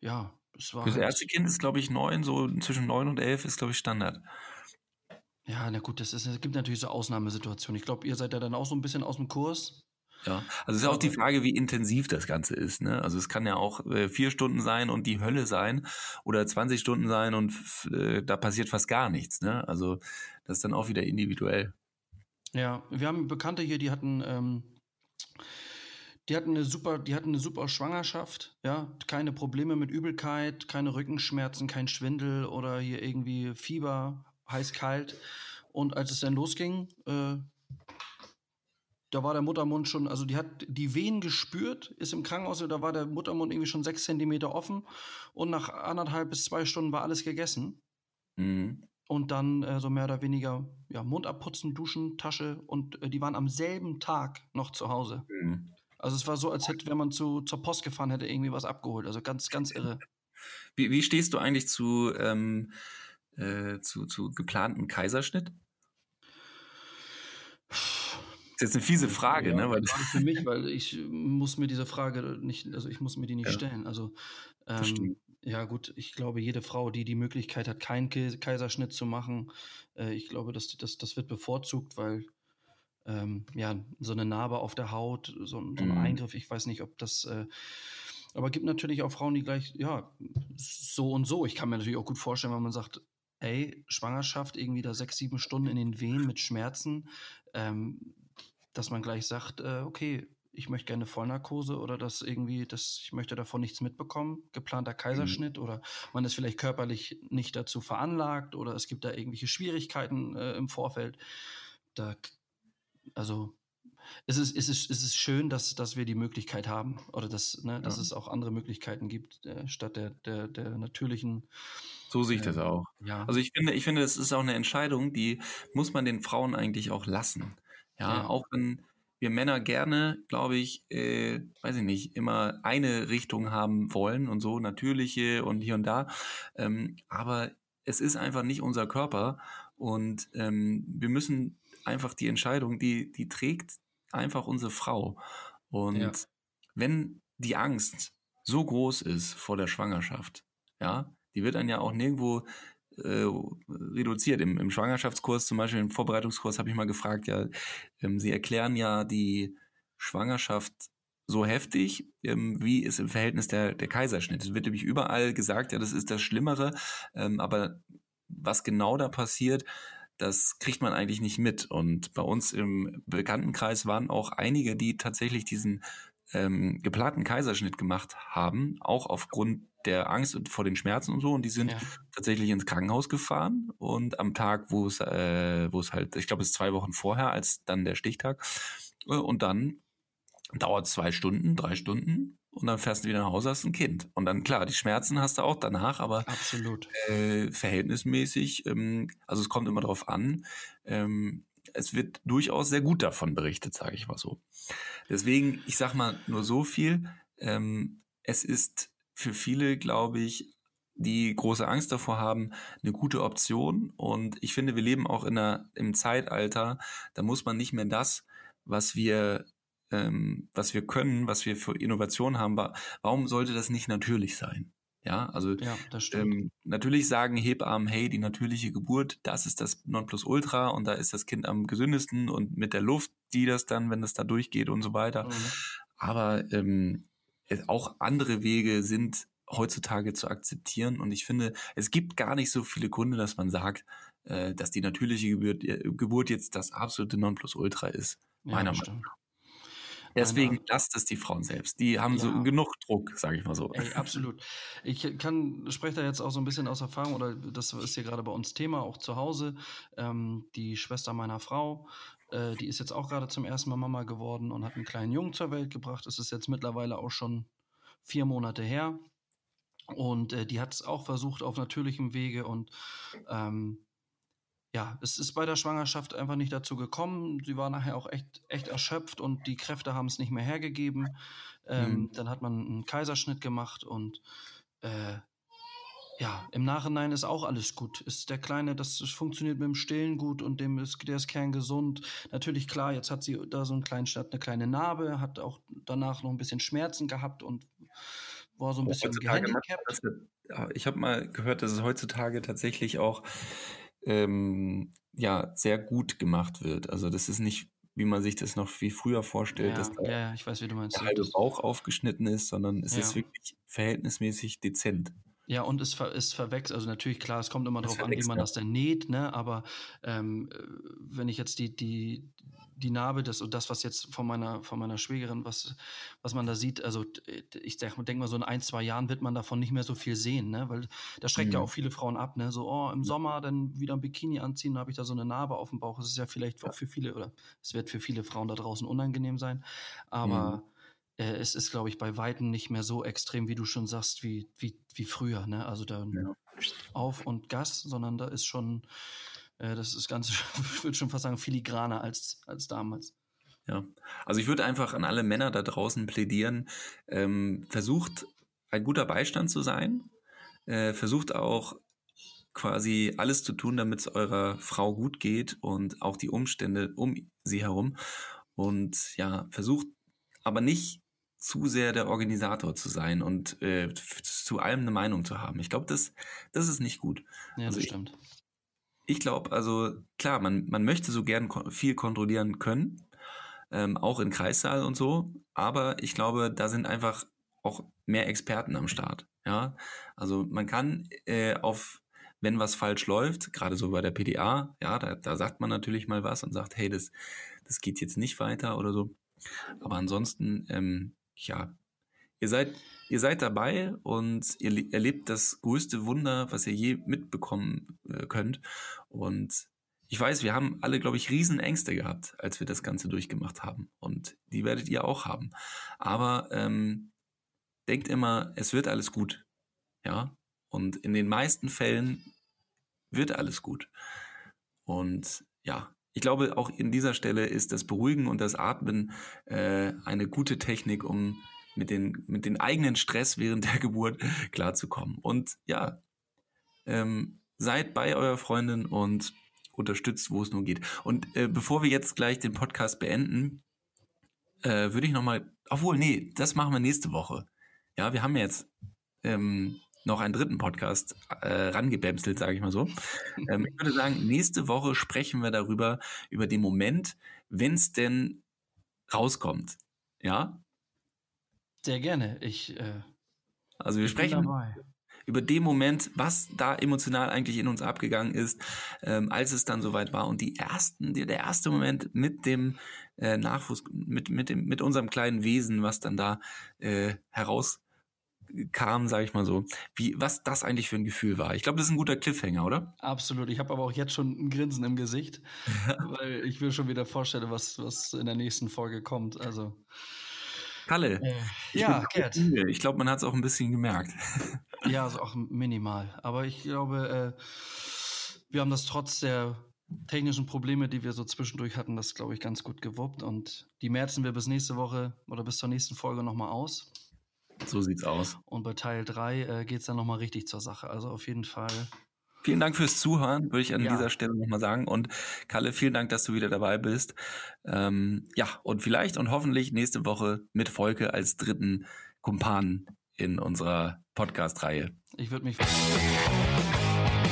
Ja, es war. Das erste Kind ist, glaube ich, neun, so zwischen neun und elf ist, glaube ich, Standard. Ja, na gut, das ist, es gibt natürlich so Ausnahmesituationen. Ich glaube, ihr seid ja dann auch so ein bisschen aus dem Kurs. Ja, also es ist auch die Frage, wie intensiv das Ganze ist. Ne? Also es kann ja auch äh, vier Stunden sein und die Hölle sein oder 20 Stunden sein und äh, da passiert fast gar nichts. Ne? Also das ist dann auch wieder individuell. Ja, wir haben Bekannte hier, die hatten, ähm, die hatten eine super, die hatten eine super Schwangerschaft, ja, keine Probleme mit Übelkeit, keine Rückenschmerzen, kein Schwindel oder hier irgendwie Fieber, heiß kalt. Und als es dann losging, äh, da war der Muttermund schon, also die hat die Wehen gespürt, ist im Krankenhaus, da war der Muttermund irgendwie schon sechs Zentimeter offen und nach anderthalb bis zwei Stunden war alles gegessen. Mhm. Und dann äh, so mehr oder weniger ja, Mund abputzen, duschen, Tasche und äh, die waren am selben Tag noch zu Hause. Mhm. Also es war so, als hätte, wenn man zu, zur Post gefahren hätte, irgendwie was abgeholt. Also ganz, ganz irre. Wie, wie stehst du eigentlich zu, ähm, äh, zu, zu geplantem Kaiserschnitt? Das ist jetzt eine fiese Frage, ja, ne? Weil für mich, weil ich muss mir diese Frage nicht, also ich muss mir die nicht ja. stellen. Also ähm, ja gut, ich glaube, jede Frau, die die Möglichkeit hat, keinen Kaiserschnitt zu machen, äh, ich glaube, das, das, das wird bevorzugt, weil ähm, ja, so eine Narbe auf der Haut, so, so ein mhm. Eingriff, ich weiß nicht, ob das, äh, aber gibt natürlich auch Frauen, die gleich, ja, so und so. Ich kann mir natürlich auch gut vorstellen, wenn man sagt, ey, Schwangerschaft, irgendwie da sechs, sieben Stunden in den Wehen mit Schmerzen, ähm, dass man gleich sagt, äh, okay, ich möchte gerne Vollnarkose oder dass irgendwie, dass ich möchte davon nichts mitbekommen, geplanter. Kaiserschnitt mhm. oder man ist vielleicht körperlich nicht dazu veranlagt oder es gibt da irgendwelche Schwierigkeiten äh, im Vorfeld. Da also es ist, es ist, es ist schön, dass, dass wir die Möglichkeit haben oder dass, ne, dass es auch andere Möglichkeiten gibt, äh, statt der, der, der natürlichen. So sehe ich äh, das auch. Ja. Also ich finde, ich finde, es ist auch eine Entscheidung, die muss man den Frauen eigentlich auch lassen. Ja, ja. auch wenn wir Männer gerne, glaube ich, äh, weiß ich nicht, immer eine Richtung haben wollen und so, natürliche und hier und da. Ähm, aber es ist einfach nicht unser Körper und ähm, wir müssen einfach die Entscheidung, die, die trägt einfach unsere Frau. Und ja. wenn die Angst so groß ist vor der Schwangerschaft, ja, die wird dann ja auch nirgendwo äh, reduziert. Im, Im Schwangerschaftskurs, zum Beispiel im Vorbereitungskurs, habe ich mal gefragt, ja, ähm, sie erklären ja die Schwangerschaft so heftig, ähm, wie ist im Verhältnis der, der Kaiserschnitt. Es wird nämlich überall gesagt, ja, das ist das Schlimmere, ähm, aber was genau da passiert, das kriegt man eigentlich nicht mit. Und bei uns im Bekanntenkreis waren auch einige, die tatsächlich diesen ähm, geplanten Kaiserschnitt gemacht haben, auch aufgrund der Angst und vor den Schmerzen und so. Und die sind ja. tatsächlich ins Krankenhaus gefahren und am Tag, wo es, äh, wo es halt, ich glaube, es ist zwei Wochen vorher als dann der Stichtag. Äh, und dann dauert zwei Stunden, drei Stunden und dann fährst du wieder nach Hause, hast ein Kind. Und dann, klar, die Schmerzen hast du auch danach, aber Absolut. Äh, verhältnismäßig, ähm, also es kommt immer darauf an, ähm, es wird durchaus sehr gut davon berichtet, sage ich mal so. Deswegen, ich sag mal nur so viel, ähm, es ist für viele, glaube ich, die große Angst davor haben, eine gute Option. Und ich finde, wir leben auch in einer, im Zeitalter, da muss man nicht mehr das, was wir ähm, was wir können, was wir für Innovation haben, warum sollte das nicht natürlich sein? Ja, also ja, ähm, natürlich sagen Hebammen, hey, die natürliche Geburt, das ist das Nonplusultra und da ist das Kind am gesündesten und mit der Luft, die das dann, wenn das da durchgeht und so weiter. Mhm. Aber ähm, auch andere Wege sind heutzutage zu akzeptieren und ich finde, es gibt gar nicht so viele Gründe, dass man sagt, äh, dass die natürliche Geburt, äh, Geburt jetzt das absolute Nonplusultra ist. Meiner ja, Meinung nach. Deswegen lasst es die Frauen selbst. Die haben ja. so genug Druck, sage ich mal so. Ey, absolut. Ich kann spreche da jetzt auch so ein bisschen aus Erfahrung oder das ist hier gerade bei uns Thema auch zu Hause. Ähm, die Schwester meiner Frau, äh, die ist jetzt auch gerade zum ersten Mal Mama geworden und hat einen kleinen Jungen zur Welt gebracht. Das ist jetzt mittlerweile auch schon vier Monate her. Und äh, die hat es auch versucht auf natürlichem Wege und ähm, ja, es ist bei der Schwangerschaft einfach nicht dazu gekommen. Sie war nachher auch echt, echt erschöpft und die Kräfte haben es nicht mehr hergegeben. Ähm, mhm. Dann hat man einen Kaiserschnitt gemacht und äh, ja, im Nachhinein ist auch alles gut. Ist der Kleine, das funktioniert mit dem Stillen gut und dem ist, der ist kerngesund. Natürlich, klar, jetzt hat sie da so einen kleinen Stadt, eine kleine Narbe, hat auch danach noch ein bisschen Schmerzen gehabt und war so ein bisschen gehandicapt. Ich habe mal gehört, dass es heutzutage tatsächlich auch ähm, ja sehr gut gemacht wird. Also das ist nicht, wie man sich das noch wie früher vorstellt, ja, dass da ja, ich weiß, der halbe Bauch aufgeschnitten ist, sondern es ja. ist wirklich verhältnismäßig dezent. Ja, und es, ver es verwechselt, also natürlich klar, es kommt immer darauf an, wie man das denn näht, ne? Aber ähm, äh, wenn ich jetzt die, die, die Narbe, das und das, was jetzt von meiner, von meiner Schwägerin, was, was man da sieht, also ich denke mal, so in ein, zwei Jahren wird man davon nicht mehr so viel sehen, ne? Weil das schreckt mhm. ja auch viele Frauen ab, ne? So, oh, im Sommer dann wieder ein Bikini anziehen, dann habe ich da so eine Narbe auf dem Bauch. Das ist ja vielleicht auch für viele, oder es wird für viele Frauen da draußen unangenehm sein. Aber mhm äh, es ist, glaube ich, bei Weitem nicht mehr so extrem, wie du schon sagst, wie, wie, wie früher. Ne? Also da ja. auf und Gas, sondern da ist schon, äh, das ist ganz, ich würde schon fast sagen, filigraner als, als damals. Ja, also ich würde einfach an alle Männer da draußen plädieren, ähm, versucht ein guter Beistand zu sein, äh, versucht auch quasi alles zu tun, damit es eurer Frau gut geht und auch die Umstände um sie herum. Und ja, versucht aber nicht zu sehr der Organisator zu sein und äh, zu allem eine Meinung zu haben. Ich glaube, das, das ist nicht gut. Ja, also das stimmt. Ich, ich glaube, also klar, man, man möchte so gern viel kontrollieren können, ähm, auch in Kreissaal und so, aber ich glaube, da sind einfach auch mehr Experten am Start. Ja, also man kann äh, auf wenn was falsch läuft, gerade so bei der PDA, ja, da, da sagt man natürlich mal was und sagt, hey, das, das geht jetzt nicht weiter oder so. Aber ansonsten ähm, ja, ihr seid, ihr seid dabei und ihr erlebt das größte Wunder, was ihr je mitbekommen äh, könnt. Und ich weiß, wir haben alle, glaube ich, Riesenängste gehabt, als wir das Ganze durchgemacht haben. Und die werdet ihr auch haben. Aber ähm, denkt immer, es wird alles gut. Ja. Und in den meisten Fällen wird alles gut. Und ja, ich glaube, auch in dieser Stelle ist das Beruhigen und das Atmen äh, eine gute Technik, um mit den, mit den eigenen Stress während der Geburt klarzukommen. Und ja, ähm, seid bei eurer Freundin und unterstützt, wo es nur geht. Und äh, bevor wir jetzt gleich den Podcast beenden, äh, würde ich nochmal, obwohl, nee, das machen wir nächste Woche. Ja, wir haben jetzt ähm, noch einen dritten Podcast äh, rangebämselt, sage ich mal so. Ähm, ich würde sagen, nächste Woche sprechen wir darüber, über den Moment, wenn es denn rauskommt. Ja? Sehr gerne. Ich. Äh, also wir sprechen über den Moment, was da emotional eigentlich in uns abgegangen ist, ähm, als es dann soweit war. Und die ersten, der erste Moment mit dem äh, Nachwuchs, mit, mit, dem, mit unserem kleinen Wesen, was dann da äh, heraus kam, sage ich mal so, wie was das eigentlich für ein Gefühl war. Ich glaube, das ist ein guter Cliffhanger, oder? Absolut. Ich habe aber auch jetzt schon ein Grinsen im Gesicht, weil ich mir schon wieder vorstelle, was, was in der nächsten Folge kommt. Also. Kalle. Äh, ja, Gerd. Ich glaube, man hat es auch ein bisschen gemerkt. ja, also auch minimal. Aber ich glaube, äh, wir haben das trotz der technischen Probleme, die wir so zwischendurch hatten, das glaube ich ganz gut gewuppt. Und die merzen wir bis nächste Woche oder bis zur nächsten Folge nochmal aus. So sieht's aus. Und bei Teil 3 äh, geht es dann nochmal richtig zur Sache. Also auf jeden Fall. Vielen Dank fürs Zuhören, würde ich an ja. dieser Stelle nochmal sagen. Und Kalle, vielen Dank, dass du wieder dabei bist. Ähm, ja, und vielleicht und hoffentlich nächste Woche mit Volke als dritten Kumpan in unserer Podcast-Reihe. Ich würde mich freuen.